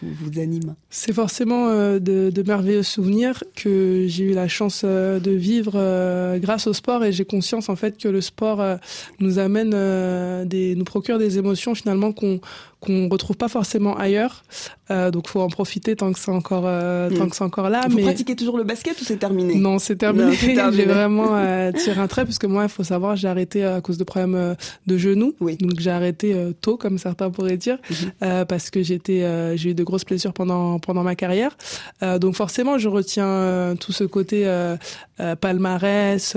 [SPEAKER 3] vous, vous animent?
[SPEAKER 5] C'est forcément de, de merveilleux souvenirs que j'ai eu la chance de vivre grâce au sport et j'ai conscience en fait que le sport euh, nous amène euh, nous procure des émotions finalement qu'on qu'on retrouve pas forcément ailleurs. Euh, donc faut en profiter tant que c'est encore euh, tant mm. que c'est encore là.
[SPEAKER 3] Vous mais... pratiquez toujours le basket ou c'est terminé?
[SPEAKER 5] Non, c'est terminé. j'ai vraiment euh, tiré un trait puisque moi, il faut savoir, j'ai arrêté à cause de problèmes euh, de genoux. Oui. Donc j'ai arrêté euh, tôt, comme certains pourraient dire, mm-hmm. parce que j'étais j'ai eu de grosses blessures pendant pendant ma carrière. donc forcément, je retiens tout ce côté palmarès,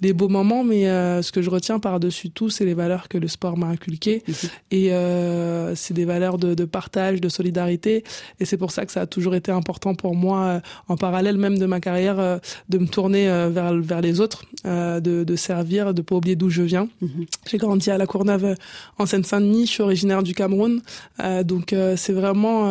[SPEAKER 5] des beaux moments, mais ce que je retiens par dessus tout, c'est les valeurs que le sport m'a inculquées mm-hmm. et euh, c'est des valeurs de, de, partage, de solidarité, et c'est pour ça que ça a toujours été important pour moi, euh, en parallèle même de ma carrière, euh, de me tourner vers vers les autres, de, de servir, de pas oublier d'où je viens. Mhm. J'ai grandi à La Courneuve en Seine-Saint-Denis, je suis originaire du Cameroun, donc c'est vraiment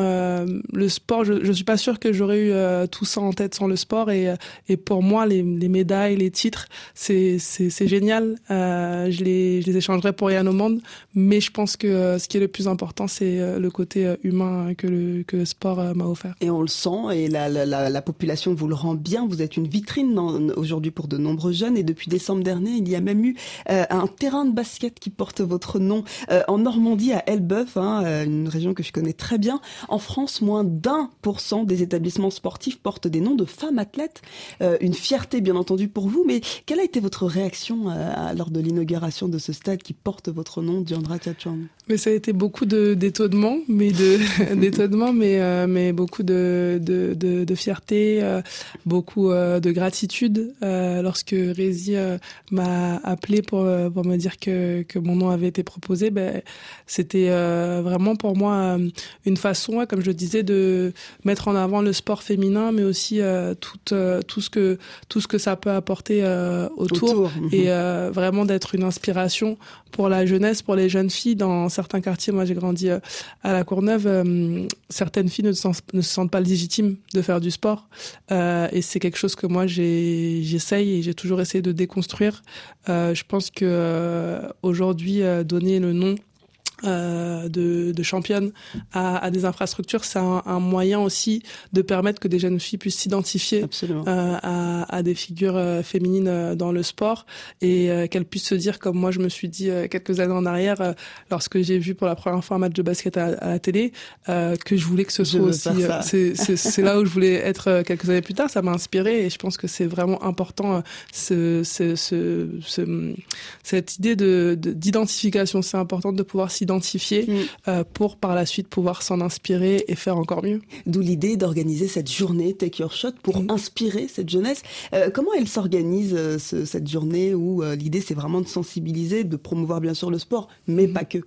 [SPEAKER 5] le sport. Je, je suis pas sûre que j'aurais eu tout ça en tête sans le sport, et et pour moi les, les médailles, les titres, c'est c'est génial. je les je les échangerai pour rien au monde, mais je pense que ce qui est le plus important c'est euh, le côté euh, humain que le, que le sport euh, m'a offert.
[SPEAKER 3] Et on le sent, et la, la, la, population vous le rend bien. Vous êtes une vitrine aujourd'hui pour de nombreux jeunes, et depuis décembre dernier, il y a même eu un terrain de basket qui porte votre nom en Normandie, à Elbeuf, hein, une région que je connais très bien. En France, moins d'un pour cent des établissements sportifs portent des noms de femmes athlètes. une fierté, bien entendu, pour vous, mais quelle a été votre réaction lors de l'inauguration de ce stade qui porte votre nom,
[SPEAKER 5] Mais ça a été beaucoup de d'étonnement, mais de d'étonnement, mais euh, mais beaucoup de de, de, de fierté, euh, beaucoup euh, de gratitude lorsque Rézi m'a appelé pour pour me dire que que mon nom avait été proposé. Ben c'était vraiment pour moi une façon, comme je disais, de mettre en avant le sport féminin, mais aussi tout tout ce que tout ce que ça peut apporter autour, mhm. et vraiment d'être une inspiration pour la jeunesse, pour les jeunes filles dans certains quartiers. Moi, j'ai grandi euh, à la Courneuve, euh, certaines filles ne se, sentent, pas légitimes de faire du sport. Euh, et c'est quelque chose que moi, j'essaye et j'ai toujours essayé de déconstruire. je pense que aujourd'hui, donner le nom euh, de, de championne à, à, des infrastructures, c'est un, un, moyen aussi de permettre que des jeunes filles puissent s'identifier euh, à, à, des figures euh, féminines euh, dans le sport et euh, qu'elles puissent se dire, comme moi je me suis dit quelques années en arrière, lorsque j'ai vu pour la première fois un match de basket à, à la télé, que je voulais que ce soit aussi. c'est là où je voulais être quelques années plus tard. Ça m'a inspiré et je pense que c'est vraiment important ce, ce, ce, ce, cette idée de d'identification. C'est important de pouvoir s'identifier identifier mm. euh, pour par la suite pouvoir s'en inspirer et faire encore mieux.
[SPEAKER 3] D'où l'idée d'organiser cette journée Take Your Shot pour mm. inspirer cette jeunesse. Euh, comment elle s'organise euh, cette journée où l'idée c'est vraiment de sensibiliser, de promouvoir bien sûr le sport, mais mm. pas que?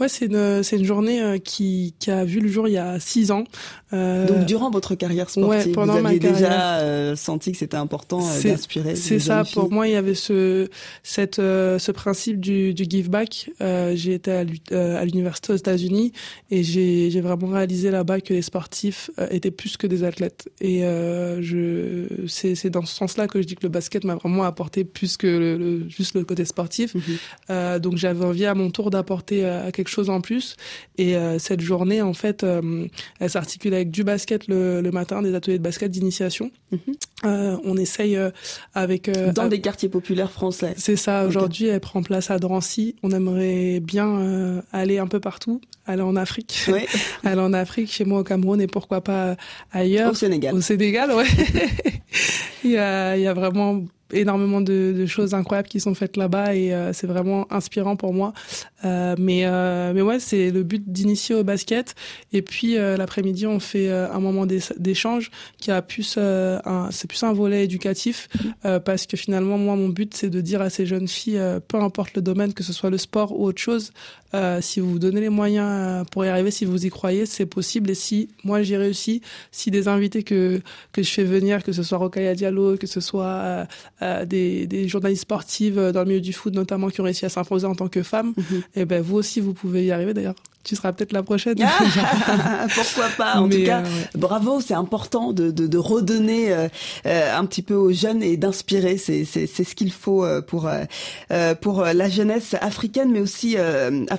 [SPEAKER 5] Ouais, c'est une, c'est une journée euh, qui, qui a vu le jour il y a six ans.
[SPEAKER 3] Euh... Donc durant votre carrière sportive, pendant vous aviez déjà euh, senti que c'était important euh, d'inspirer.
[SPEAKER 5] C'est ça. Pour moi, il y avait ce cette ce principe du, du give back. j'ai été à l'université aux États-Unis et j'ai j'ai vraiment réalisé là-bas que les sportifs étaient plus que des athlètes. Et je c'est c'est dans ce sens-là que je dis que le basket m'a vraiment apporté plus que le, juste le côté sportif. Mhm. donc j'avais envie à mon tour d'apporter à quelque chose en plus. Et euh, cette journée, en fait, euh, elle s'articule avec du basket le, le, matin, des ateliers de basket d'initiation. Mhm. Euh, on essaye avec
[SPEAKER 3] dans des quartiers populaires français.
[SPEAKER 5] C'est ça. Aujourd'hui, elle prend place à Drancy. On aimerait bien aller un peu partout, aller en Afrique, ouais. aller en Afrique, chez moi au Cameroun et pourquoi pas ailleurs.
[SPEAKER 3] Au Sénégal.
[SPEAKER 5] Au Sénégal, ouais. il, y a, il y a vraiment énormément de, de, choses incroyables qui sont faites là-bas et euh, c'est vraiment inspirant pour moi. Euh, mais euh, mais ouais, c'est le but d'initier au basket et puis euh, l'après-midi on fait un moment d'échange qui a plus un c'est plus un volet éducatif parce que finalement moi mon but c'est de dire à ces jeunes filles peu importe le domaine que ce soit le sport ou autre chose si vous vous donnez les moyens pour y arriver si vous y croyez c'est possible et si moi j'ai réussi si des invités que que je fais venir que ce soit Rokaya Diallo que ce soit euh, des, des, journalistes sportives dans le milieu du foot notamment qui ont réussi à s'imposer en tant que femmes, mhm. et ben vous aussi vous pouvez y arriver d'ailleurs tu seras peut-être la prochaine.
[SPEAKER 3] Ah, pourquoi pas En tout cas, bravo, c'est important de, de, de redonner euh, euh, un petit peu aux jeunes et d'inspirer. C'est, c'est, c'est ce qu'il faut pour euh, pour la jeunesse africaine, mais aussi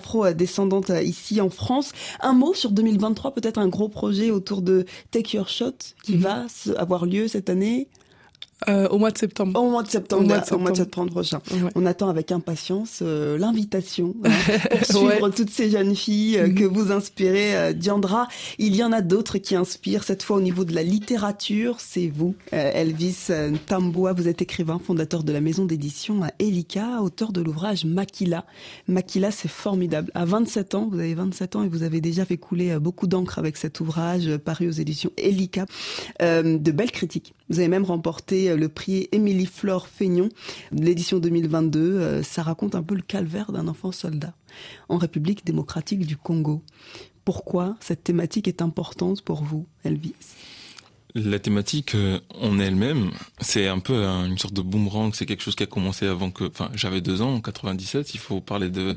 [SPEAKER 3] afro-descendante ici en France. Un mot sur 2023, peut-être un gros projet autour de Take Your Shot qui mhm. va avoir lieu cette année?
[SPEAKER 5] Euh, au mois de septembre.
[SPEAKER 3] Au mois de septembre, au mois de septembre, prochain. On attend avec impatience euh, l'invitation hein, pour suivre toutes ces jeunes filles euh, que mhm. vous inspirez. Euh, Diandra, il y en a d'autres qui inspirent, cette fois au niveau de la littérature, c'est vous, Elvis Tamboua. Vous êtes écrivain, fondateur de la maison d'édition Elika, auteur de l'ouvrage Makila. Makila, c'est formidable. À 27 ans, vous avez 27 ans et vous avez déjà fait couler beaucoup d'encre avec cet ouvrage paru aux éditions Elika. de belles critiques. Vous avez même remporté euh, le prix Émilie Flore Feignon de l'édition 2022. Euh, ça raconte un peu le calvaire d'un enfant soldat en République démocratique du Congo. Pourquoi cette thématique est importante pour vous, Elvis?
[SPEAKER 1] La thématique euh, en elle-même, c'est un peu une sorte de boomerang. C'est quelque chose qui a commencé avant que, enfin, j'avais deux ans, en 97. Il faut parler de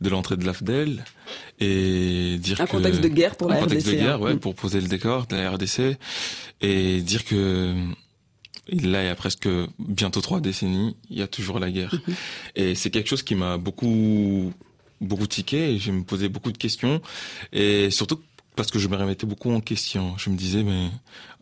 [SPEAKER 1] de l'entrée de l'AFDEL et dire
[SPEAKER 3] un contexte de guerre pour la
[SPEAKER 1] un contexte de guerre,
[SPEAKER 3] hein.
[SPEAKER 1] ouais, pour poser le décor de la RDC et dire que là, il y a presque bientôt trois décennies, il y a toujours la guerre. Mhm. Et c'est quelque chose qui m'a beaucoup, beaucoup tiqué et je me posais beaucoup de questions. Et surtout parce que je me remettais beaucoup en question. Je me disais, mais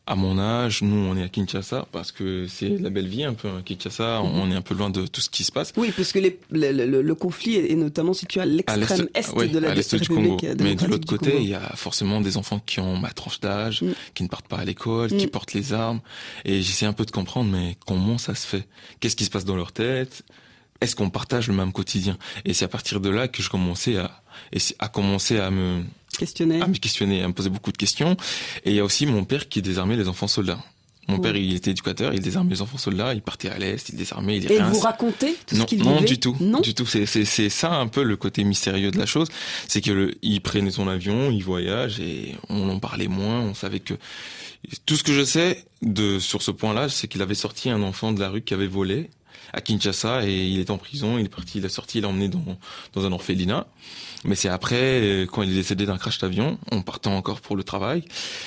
[SPEAKER 1] à mon âge, nous, on est à Kinshasa parce que c'est la belle vie un peu. À Kinshasa, mhm. on est un peu loin de tout ce qui se passe.
[SPEAKER 3] Oui, parce que les, le, le, conflit est notamment situé à l'extrême est, de la
[SPEAKER 1] est du Congo. Mais de l'autre côté, il y a forcément des enfants qui ont ma tranche d'âge, mm. qui ne partent pas à l'école, qui mm. portent les armes. Et j'essaie un peu de comprendre, mais comment ça se fait? Qu'est-ce qui se passe dans leur tête? Est-ce qu'on partage le même quotidien? Et c'est à partir de là que je commençais à, à commencer à me
[SPEAKER 3] questionner.
[SPEAKER 1] À me questionner, à me poser beaucoup de questions. Et il y a aussi mon père qui désarmait les enfants soldats. Mon père, il était éducateur, il désarmait les enfants soldats, il partait à l'est, il désarmait, il
[SPEAKER 3] Et vous racontez tout
[SPEAKER 1] non,
[SPEAKER 3] ce qu'il
[SPEAKER 1] Non, du tout. Non, du tout. C'est c'est ça un peu le côté mystérieux de la chose, c'est que le, il prenait son avion, il voyage et on en parlait moins. On savait que tout ce que je sais de sur ce point-là, c'est qu'il avait sorti un enfant de la rue qui avait volé à Kinshasa et il est en prison. Il est parti, il a sorti, il l'a emmené dans dans un orphelinat. Mais c'est après, euh, quand il est décédé d'un crash d'avion, en partant encore pour le travail,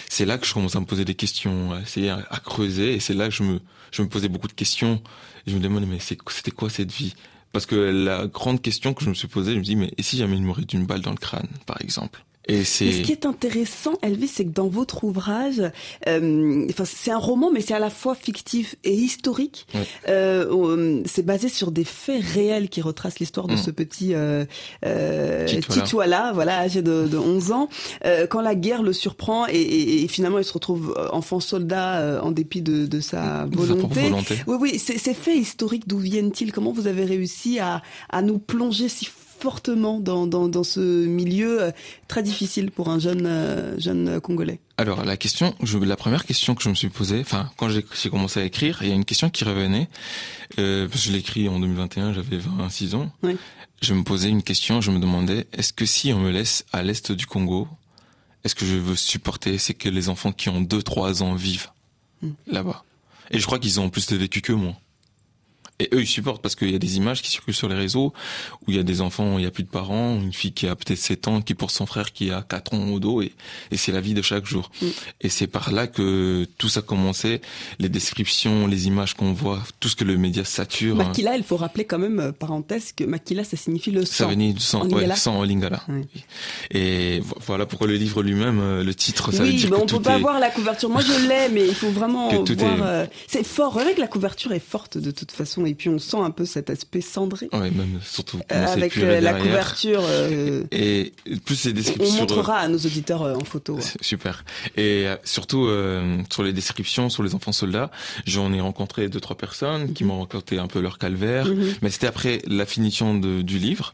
[SPEAKER 1] c'est là que je commence à me poser des questions, à essayer à, creuser, et c'est là que je me, je me posais beaucoup de questions. je me demandais, mais c'était quoi cette vie? Parce que la grande question que je me suis posée, je me dis, mais et si jamais il mourait d'une balle dans le crâne, par exemple?
[SPEAKER 3] Et c'est. Ce qui est intéressant, Elvis, c'est que dans votre ouvrage, euh, enfin, c'est un roman, mais c'est à la fois fictif et historique. Euh, c'est basé sur des faits réels qui retracent l'histoire de mm. ce petit euh, euh, Tituala, voilà, âgé de, de 11 ans. Euh, quand la guerre le surprend et, et, finalement il se retrouve enfant soldat euh, en dépit de, de sa volonté. volonté. Oui, oui. Ces faits historiques, d'où viennent-ils? Comment vous avez réussi à, à nous plonger si fortement dans, dans, dans, ce milieu euh, très difficile pour un jeune, euh, jeune Congolais
[SPEAKER 1] Alors, la question, je, la première question que je me suis posée, enfin, quand j'ai commencé à écrire, il y a une question qui revenait, euh, parce que je l'ai écrit en 2021, j'avais 26 ans. Oui. Je me posais une question, je me demandais, est-ce que si on me laisse à l'est du Congo, est-ce que je veux supporter, c'est que les enfants qui ont 2-3 ans vivent hmm. là-bas Et je crois qu'ils ont plus de vécu que moi. Et eux, ils supportent parce qu'il y a des images qui circulent sur les réseaux où il y a des enfants, où il n'y a plus de parents, une fille qui a peut-être 7 ans, qui pour son frère qui a 4 ans au dos, et, et c'est la vie de chaque jour. Mm. Et c'est par là que tout ça commençait, les descriptions, les images qu'on voit, tout ce que le média sature.
[SPEAKER 3] Makila, il faut rappeler quand même, euh, parenthèse, que Makila, ça signifie le sang.
[SPEAKER 1] Ça venait du sang, en ouais, sang en lingala. Et voilà pourquoi le livre lui-même, euh, le titre, ça
[SPEAKER 3] veut
[SPEAKER 1] dire
[SPEAKER 3] mais on peut pas voir la couverture. Moi, je l'ai, mais il faut vraiment voir. Euh, c'est fort. Avec la couverture est forte de toute façon et puis on sent un peu cet aspect cendré.
[SPEAKER 1] Ouais, même surtout
[SPEAKER 3] euh, avec la couverture.
[SPEAKER 1] Euh, et, plus les descriptions.
[SPEAKER 3] On montrera à nos auditeurs euh, en photo.
[SPEAKER 1] Super. Et surtout sur les descriptions sur les enfants soldats, j'en ai rencontré deux trois personnes qui mhm. m'ont raconté un peu leur calvaire, mhm. mais c'était après la finition de, du livre.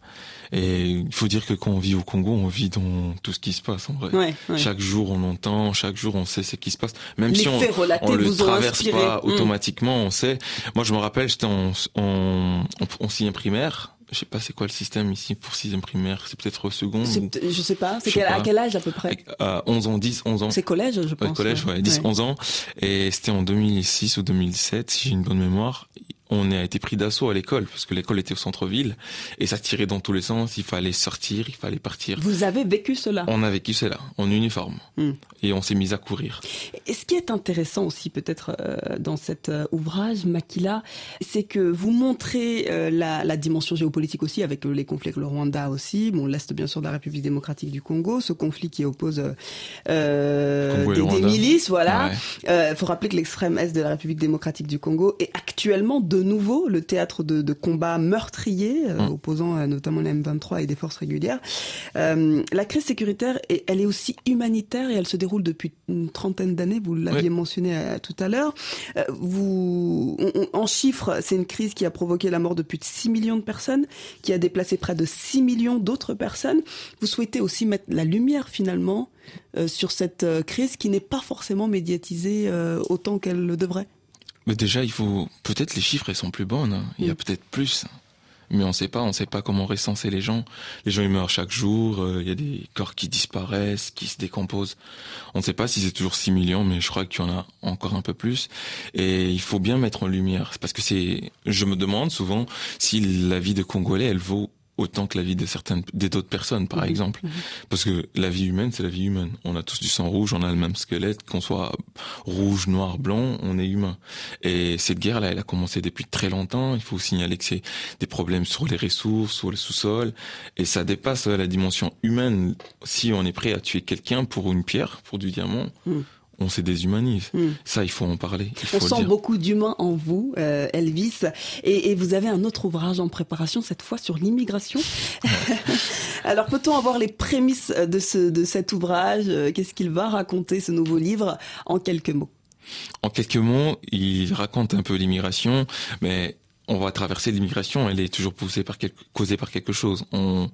[SPEAKER 1] Et il faut dire que quand on vit au Congo, on vit dans tout ce qui se passe en vrai. Chaque jour on entend, chaque jour on sait ce qui se passe. Même si on, on le traverse pas mm. automatiquement, on sait. Moi je me rappelle, j'étais en, en, en, sixième primaire. Je sais pas c'est quoi le système ici pour sixième primaire, c'est peut-être au second. Ou...
[SPEAKER 3] Je sais pas, c'est à quel âge à peu près?
[SPEAKER 1] À 11 ans, 10, 11 ans.
[SPEAKER 3] C'est collège je pense.
[SPEAKER 1] Ouais, collège, ouais, 10, 11 ans. Et c'était en 2006 ou 2007, si j'ai une bonne mémoire on a été pris d'assaut à l'école parce que l'école était au centre-ville et ça tirait dans tous les sens. Il fallait sortir, il fallait partir.
[SPEAKER 3] Vous avez vécu cela?
[SPEAKER 1] On a vécu cela en uniforme hmm. et on s'est mis à courir.
[SPEAKER 3] Et ce qui est intéressant aussi peut-être euh, dans cet euh, ouvrage Makila, c'est que vous montrez euh, la, dimension géopolitique aussi avec les conflits avec le Rwanda aussi, bon l'est bien sûr de la République démocratique du Congo, ce conflit qui oppose des, milices, voilà. Il faut rappeler que l'extrême est de la République démocratique du Congo est actuellement de nouveau le théâtre de, de combats meurtriers, euh, mmh. opposant euh, notamment la M23 et des forces régulières. Euh, la crise sécuritaire, elle est aussi humanitaire et elle se déroule depuis une trentaine d'années. Vous l'aviez mentionné tout à l'heure. vous, en chiffres, c'est une crise qui a provoqué la mort de plus de 6 millions de personnes, qui a déplacé près de 6 millions d'autres personnes. Vous souhaitez aussi mettre la lumière finalement sur cette crise qui n'est pas forcément médiatisée autant qu'elle le devrait.
[SPEAKER 1] Mais déjà, il faut peut-être les chiffres ils sont plus bonnes. Hein. Il y a peut-être plus, mais on sait pas. On sait pas comment recenser les gens. Les gens ils meurent chaque jour. Euh, il y a des corps qui disparaissent, qui se décomposent. On ne sait pas si c'est toujours 6 millions, mais je crois qu'il y en a encore un peu plus. Et il faut bien mettre en lumière, parce que c'est. Je me demande souvent si la vie de Congolais elle vaut autant que la vie de certaines d'autres personnes par mhm. exemple. Mhm. parce que la vie humaine c'est la vie humaine. On a tous du sang rouge on a le même squelette. Qu'on soit rouge noir blanc on est humain. Et cette guerre là elle a commencé depuis très longtemps. Il faut signaler que c'est des problèmes sur les ressources sur le sous-sol. Et ça dépasse la dimension humaine. Si on est prêt à tuer quelqu'un pour une pierre pour du diamant mhm on s'est déshumanise. Hmm. Ça, il faut en parler.
[SPEAKER 3] on sent beaucoup d'humain en vous, euh, Elvis. Et, vous avez un autre ouvrage en préparation, cette fois sur l'immigration. Alors, peut-on avoir les prémices de, ce, de cet ouvrage? Qu'est-ce qu'il va raconter, ce nouveau livre, en quelques mots?
[SPEAKER 1] En quelques mots, il raconte un peu l'immigration, mais on va traverser l'immigration. Elle est toujours poussée par quelque, causée par quelque chose. On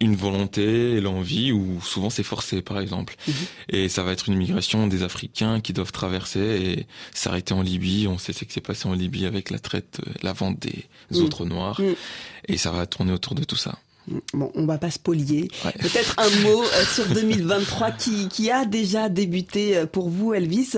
[SPEAKER 1] une volonté, l'envie, ou souvent c'est forcé, par exemple. Mhm. Et ça va être une migration des Africains qui doivent traverser et s'arrêter en Libye. On sait ce qui s'est passé en Libye avec la traite, euh, la vente des mhm. autres noirs. Mhm. Et ça va tourner autour de tout ça.
[SPEAKER 3] Bon, on va pas spolier.
[SPEAKER 1] Ouais.
[SPEAKER 3] Peut-être un mot euh, sur 2023 qui, qui a déjà débuté euh, pour vous, Elvis.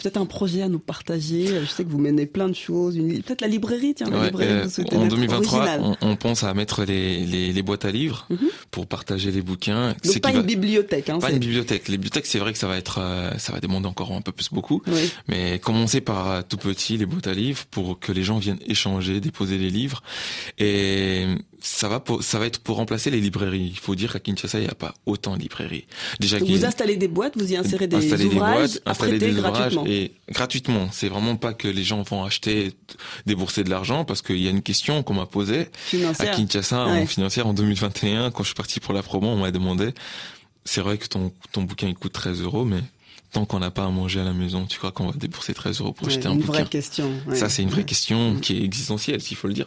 [SPEAKER 3] Peut-être un projet à nous partager. Euh, Je sais que vous menez plein de choses. Peut-être la librairie, tiens, la
[SPEAKER 1] Ouais,
[SPEAKER 3] librairie
[SPEAKER 1] euh,
[SPEAKER 3] que vous souhaitez
[SPEAKER 1] en
[SPEAKER 3] mettre
[SPEAKER 1] 2023,
[SPEAKER 3] originale.
[SPEAKER 1] on, on pense à mettre les, les, les boîtes à livres
[SPEAKER 3] Mhm.
[SPEAKER 1] pour partager les bouquins.
[SPEAKER 3] Donc
[SPEAKER 1] C'est
[SPEAKER 3] pas une
[SPEAKER 1] va-
[SPEAKER 3] bibliothèque. Hein,
[SPEAKER 1] pas une bibliothèque. Les bibliothèques, c'est vrai que ça va être, euh, ça va demander encore un peu plus beaucoup.
[SPEAKER 3] Oui.
[SPEAKER 1] Mais commencer par tout petit, les boîtes à livres, pour que les gens viennent échanger, déposer les livres. Et ça va, pour, ça va être pour remplacer les librairies. Il faut dire qu'à Kinshasa, il n'y a pas autant de librairies. Déjà
[SPEAKER 3] Donc vous installez des boîtes, vous y insérez des
[SPEAKER 1] installer des
[SPEAKER 3] ouvrages
[SPEAKER 1] boîtes,
[SPEAKER 3] à
[SPEAKER 1] installer
[SPEAKER 3] prêter
[SPEAKER 1] des ouvrages
[SPEAKER 3] gratuitement.
[SPEAKER 1] et gratuitement. C'est vraiment pas que les gens vont acheter, débourser de l'argent parce qu'il y a une question qu'on m'a posée à. Kinshasa
[SPEAKER 3] Ouais.
[SPEAKER 1] en financière en 2021 quand je suis parti pour la promo, on m'a demandé c'est vrai que ton ton bouquin il coûte 13 euros mais tant qu'on n'a pas à manger à la maison, tu crois qu'on va débourser 13 euros pour acheter un
[SPEAKER 3] une
[SPEAKER 1] bouquin
[SPEAKER 3] vraie question. ouais.
[SPEAKER 1] ça, c'est une vraie question
[SPEAKER 3] Mm.
[SPEAKER 1] qui est existentielle, s'il faut le dire.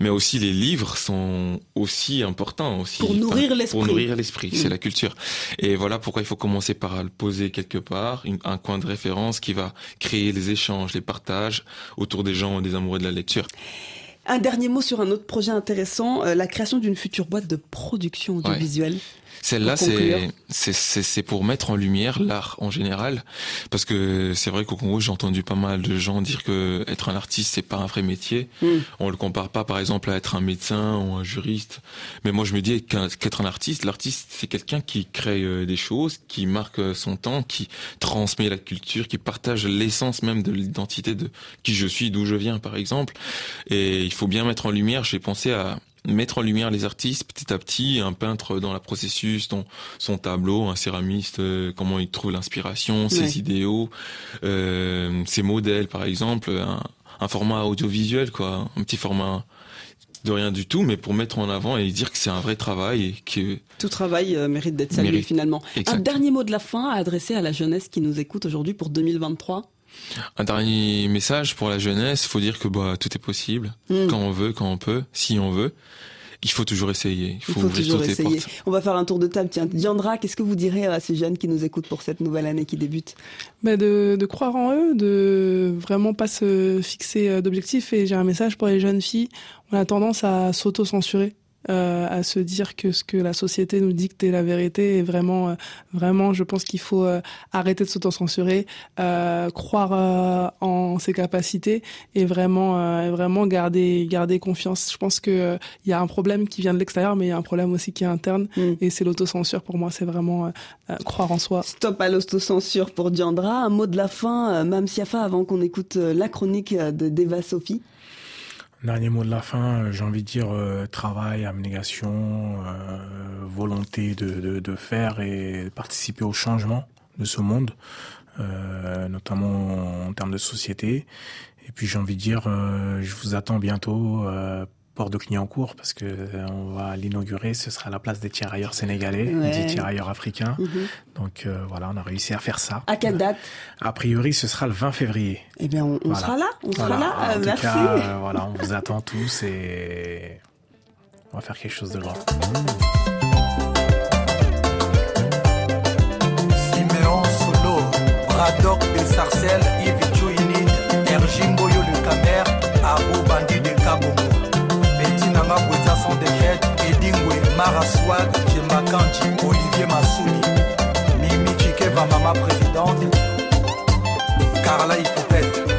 [SPEAKER 1] Mais aussi, les livres sont aussi importants aussi.
[SPEAKER 3] Pour nourrir l'esprit.
[SPEAKER 1] Pour nourrir l'esprit,
[SPEAKER 3] Mm.
[SPEAKER 1] c'est la culture. Et voilà pourquoi il faut commencer par le poser quelque part, une- un coin de référence qui va créer les échanges, les partages autour des gens, des amoureux de la lecture.
[SPEAKER 3] Un dernier mot sur un autre projet intéressant, euh, la création d'une future boîte de production audiovisuelle.
[SPEAKER 1] Celle-là, c'est c'est c'est c'est pour mettre en lumière l'art en général, parce que c'est vrai qu'au Congo, j'ai entendu pas mal de gens dire que être un artiste, c'est pas un vrai métier.
[SPEAKER 3] Mm.
[SPEAKER 1] On le compare pas, par exemple, à être un médecin ou un juriste. Mais moi, je me dis qu'être un artiste, l'artiste, c'est quelqu'un qui crée euh, des choses, qui marque euh, son temps, qui transmet la culture, qui partage l'essence même de l'identité de qui je suis, d'où je viens, par exemple. Et il faut bien mettre en lumière. J'ai pensé à mettre en lumière les artistes petit à petit, un peintre dans la processus, dans son tableau, un céramiste, euh, comment il trouve l'inspiration, ses
[SPEAKER 3] Ouais.
[SPEAKER 1] idéaux, euh, ses modèles par exemple, un, un format audiovisuel quoi, un petit format de rien du tout, mais pour mettre en avant et dire que c'est un vrai travail et que
[SPEAKER 3] Tout travail euh, mérite d'être salué
[SPEAKER 1] Mérite.
[SPEAKER 3] finalement. Un dernier mot de la fin à adresser à la jeunesse qui nous écoute aujourd'hui pour 2023.
[SPEAKER 1] Un dernier message pour la jeunesse, faut dire que bah tout est possible
[SPEAKER 3] Hmm.
[SPEAKER 1] quand on veut, quand on peut, si on veut. Il faut toujours essayer. Il faut,
[SPEAKER 3] Il faut
[SPEAKER 1] ouvrir
[SPEAKER 3] toujours essayer. On va faire un tour de table. Tiens, Diandra, qu'est-ce que vous direz à ces jeunes qui nous écoutent pour cette nouvelle année qui débute?
[SPEAKER 5] Bah, de, de croire en eux, de vraiment pas se fixer euh, d'objectifs. Et j'ai un message pour les jeunes filles. On a tendance à s'auto-censurer, euh, à se dire que ce que la société nous dicte est la vérité. Et vraiment, euh, vraiment, je pense qu'il faut euh, arrêter de s'auto-censurer, euh, croire euh, en ses capacités et vraiment, euh, vraiment garder, garder confiance. Je pense que il y a un problème qui vient de l'extérieur, mais il y a un problème aussi qui est interne.
[SPEAKER 3] Mm.
[SPEAKER 5] Et c'est l'autocensure. Pour moi, c'est vraiment croire en soi.
[SPEAKER 3] Stop à l'autocensure pour Diandra. Un mot de la fin, euh, Mme Siafa, avant qu'on écoute la chronique de d'Eva Sophie.
[SPEAKER 4] Dernier mot de la fin, euh, j'ai envie de dire euh, travail, abnégation, euh, volonté de, de, de faire et participer au changement de ce monde, euh, notamment en termes de société. Et puis j'ai envie de dire, euh, je vous attends bientôt, euh, port de Clignancourt, parce que euh, on va l'inaugurer. Ce sera à la place des tirailleurs sénégalais,
[SPEAKER 3] Ouais.
[SPEAKER 4] des tirailleurs africains.
[SPEAKER 3] Mhm.
[SPEAKER 4] Donc euh, voilà, on a réussi à faire ça.
[SPEAKER 3] À quelle date?
[SPEAKER 4] A priori, ce sera le 20 février.
[SPEAKER 3] Eh bien, on, on
[SPEAKER 4] Voilà.
[SPEAKER 3] sera là. On sera là.
[SPEAKER 4] En
[SPEAKER 3] Euh,
[SPEAKER 4] tout
[SPEAKER 3] merci.
[SPEAKER 4] cas, euh, voilà, on vous attend tous et on va faire quelque chose de grand.
[SPEAKER 8] Siméon Solo, Braddock de Sarcelles, Yves Chouini, Ergin Boyo le Camer, Abou Mara Swag, Jemba Kanchi, Olivier Massouli, Mimi Chikeva, Mama Présidente, Carla Hipopète,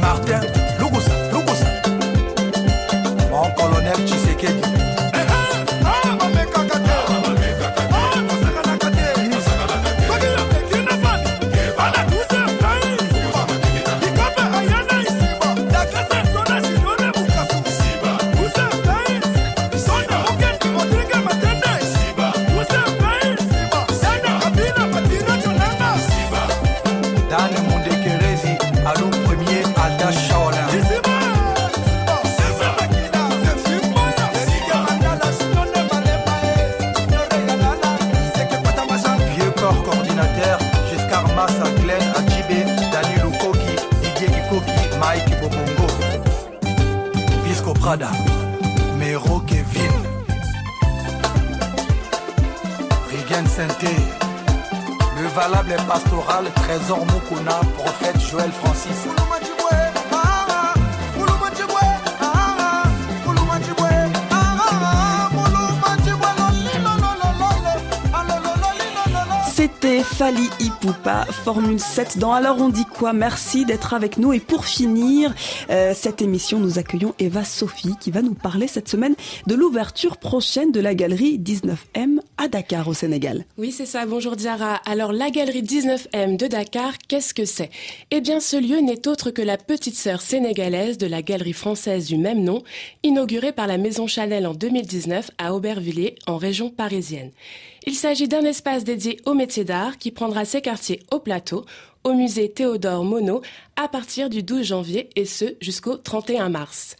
[SPEAKER 8] Martin,
[SPEAKER 3] Formule 7 dans Alors on dit quoi Merci d'être avec nous et pour finir euh, cette émission, nous accueillons Eva Sophie qui va nous parler cette semaine de l'ouverture prochaine de la galerie 19M à Dakar au Sénégal.
[SPEAKER 9] Oui, c'est ça. Bonjour Diara. Alors la galerie 19M de Dakar, qu'est-ce que c'est? Eh bien, ce lieu n'est autre que la petite sœur sénégalaise de la galerie française du même nom, inaugurée par la maison Chanel en 2019 à Aubervilliers en région parisienne. Il s'agit d'un espace dédié au métier d'art qui prendra ses quartiers au plateau, au musée Théodore Monod, à partir du 12 janvier et ce jusqu'au 31 mars.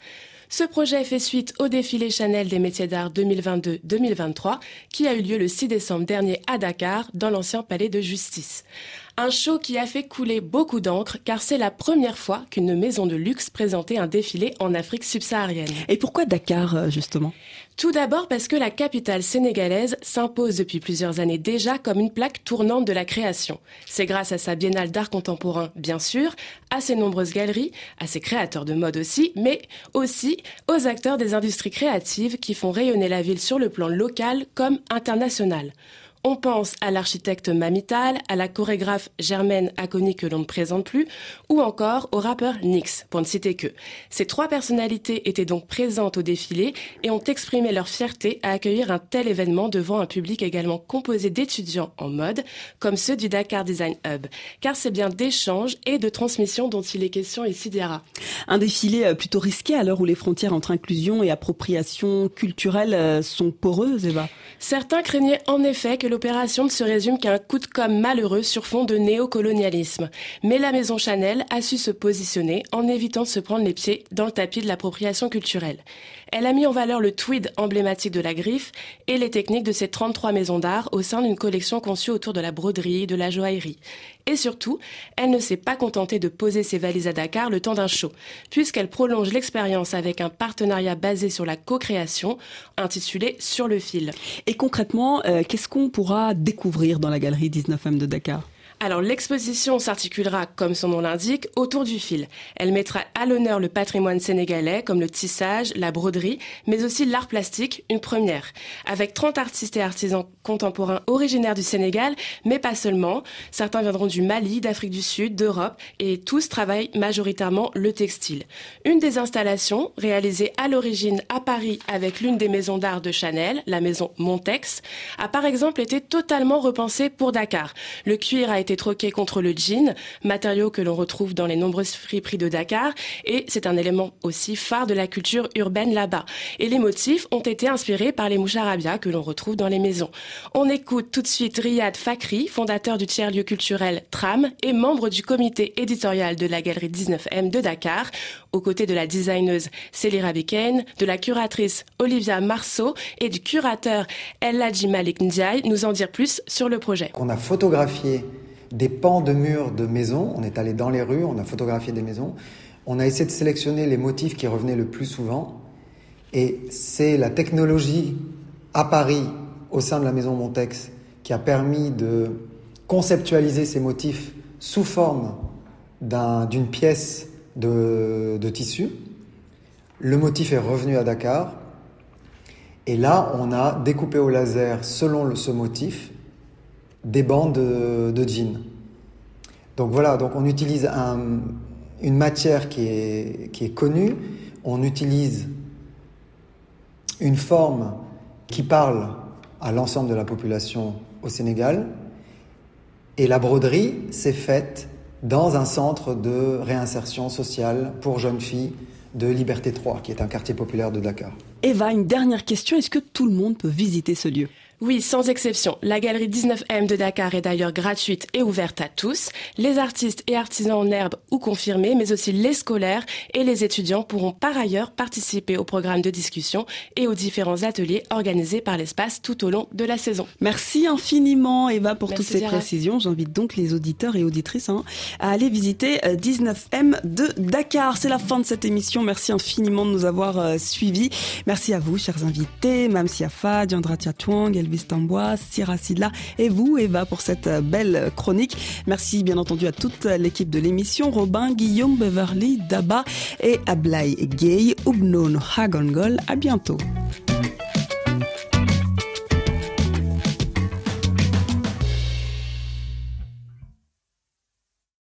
[SPEAKER 9] Ce projet fait suite au défilé Chanel des métiers d'art 2022-2023 qui a eu lieu le 6 décembre dernier à Dakar dans l'ancien palais de justice. Un show qui a fait couler beaucoup d'encre car c'est la première fois qu'une maison de luxe présentait un défilé en Afrique subsaharienne.
[SPEAKER 3] Et pourquoi Dakar euh, justement?
[SPEAKER 9] Tout d'abord parce que la capitale sénégalaise s'impose depuis plusieurs années déjà comme une plaque tournante de la création. C'est grâce à sa biennale d'art contemporain, bien sûr, à ses nombreuses galeries, à ses créateurs de mode aussi, mais aussi aux acteurs des industries créatives qui font rayonner la ville sur le plan local comme international. On pense à l'architecte Mamital, à la chorégraphe Germaine Aconi que l'on ne présente plus, ou encore au rappeur Nix, pour ne citer que. Ces trois personnalités étaient donc présentes au défilé et ont exprimé leur fierté à accueillir un tel événement devant un public également composé d'étudiants en mode, comme ceux du Dakar Design Hub. Car c'est bien d'échange et de transmission dont il est question ici, Diara.
[SPEAKER 3] Un défilé euh, plutôt risqué à l'heure où les frontières entre inclusion et appropriation culturelle euh, sont poreuses, Eva.
[SPEAKER 9] Certains craignaient en effet que l'opération ne se résume qu'à un coup de com' malheureux sur fond de néocolonialisme. Mais la maison Chanel a su se positionner en évitant de se prendre les pieds dans le tapis de l'appropriation culturelle. Elle a mis en valeur le tweed emblématique de la griffe et les techniques de ses 33 maisons d'art au sein d'une collection conçue autour de la broderie, de la joaillerie. Et surtout, elle ne s'est pas contentée de poser ses valises à Dakar le temps d'un show, puisqu'elle prolonge l'expérience avec un partenariat basé sur la co-création, intitulé Sur le fil.
[SPEAKER 3] Et concrètement, euh, qu'est-ce qu'on pourra découvrir dans la galerie 19M de Dakar?
[SPEAKER 9] Alors l'exposition s'articulera, comme son nom l'indique, autour du fil. Elle mettra à l'honneur le patrimoine sénégalais comme le tissage, la broderie, mais aussi l'art plastique, une première. Avec 30 artistes et artisans contemporains originaires du Sénégal, mais pas seulement. Certains viendront du Mali, d'Afrique du Sud, d'Europe, et tous travaillent majoritairement le textile. Une des installations, réalisée à l'origine à Paris avec l'une des maisons d'art de Chanel, la maison Montex, a par exemple été totalement repensée pour Dakar. Le cuir a été troqué contre le jean, matériau que l'on retrouve dans les nombreuses friperies de Dakar, et c'est un élément aussi phare de la culture urbaine là-bas. Et les motifs ont été inspirés par les mouches arabia que l'on retrouve dans les maisons. On écoute tout de suite Riyad Fakri, fondateur du tiers-lieu culturel Tram et membre du comité éditorial de la galerie 19M de Dakar, aux côtés de la designeuse Célira Beken, de la curatrice Olivia Marceau et du curateur El Malik Ndiaye, nous en dire plus sur le projet.
[SPEAKER 10] On a photographié des pans de murs de maisons. On est allé dans les rues, on a photographié des maisons. On a essayé de sélectionner les motifs qui revenaient le plus souvent. Et c'est la technologie à Paris, au sein de la maison Montex, qui a permis de conceptualiser ces motifs sous forme d'une pièce de, tissu. Le motif est revenu à Dakar. Et là, on a découpé au laser, selon ce motif, des bandes de, jeans. Donc voilà, donc on utilise une matière qui est, qui est connue, on utilise une forme qui parle à l'ensemble de la population au Sénégal, et la broderie s'est faite dans un centre de réinsertion sociale pour jeunes filles de Liberté 3, qui est un quartier populaire de Dakar.
[SPEAKER 3] Eva, une dernière question, est-ce que tout le monde peut visiter ce lieu?
[SPEAKER 9] Oui, sans exception. La galerie 19M de Dakar est d'ailleurs gratuite et ouverte à tous. Les artistes et artisans en herbe ou confirmés, mais aussi les scolaires et les étudiants pourront par ailleurs participer au programme de discussion et aux différents ateliers organisés par l'espace tout au long de la saison.
[SPEAKER 3] Merci infiniment Eva pour toutes ces précisions. J'invite donc les auditeurs et auditrices hein, à aller visiter 19M euh, de Dakar. C'est la fin de cette émission. Merci infiniment de nous avoir euh, suivis. Merci à vous, chers invités, Mam Siafa, Diandra Tiatouang, Elvis Tambois, et vous, Eva, pour cette belle chronique. Merci bien entendu à toute l'équipe de l'émission, Robin, Guillaume, Beverly, Daba et Ablai Gay, Ubnon Hagongol. À bientôt.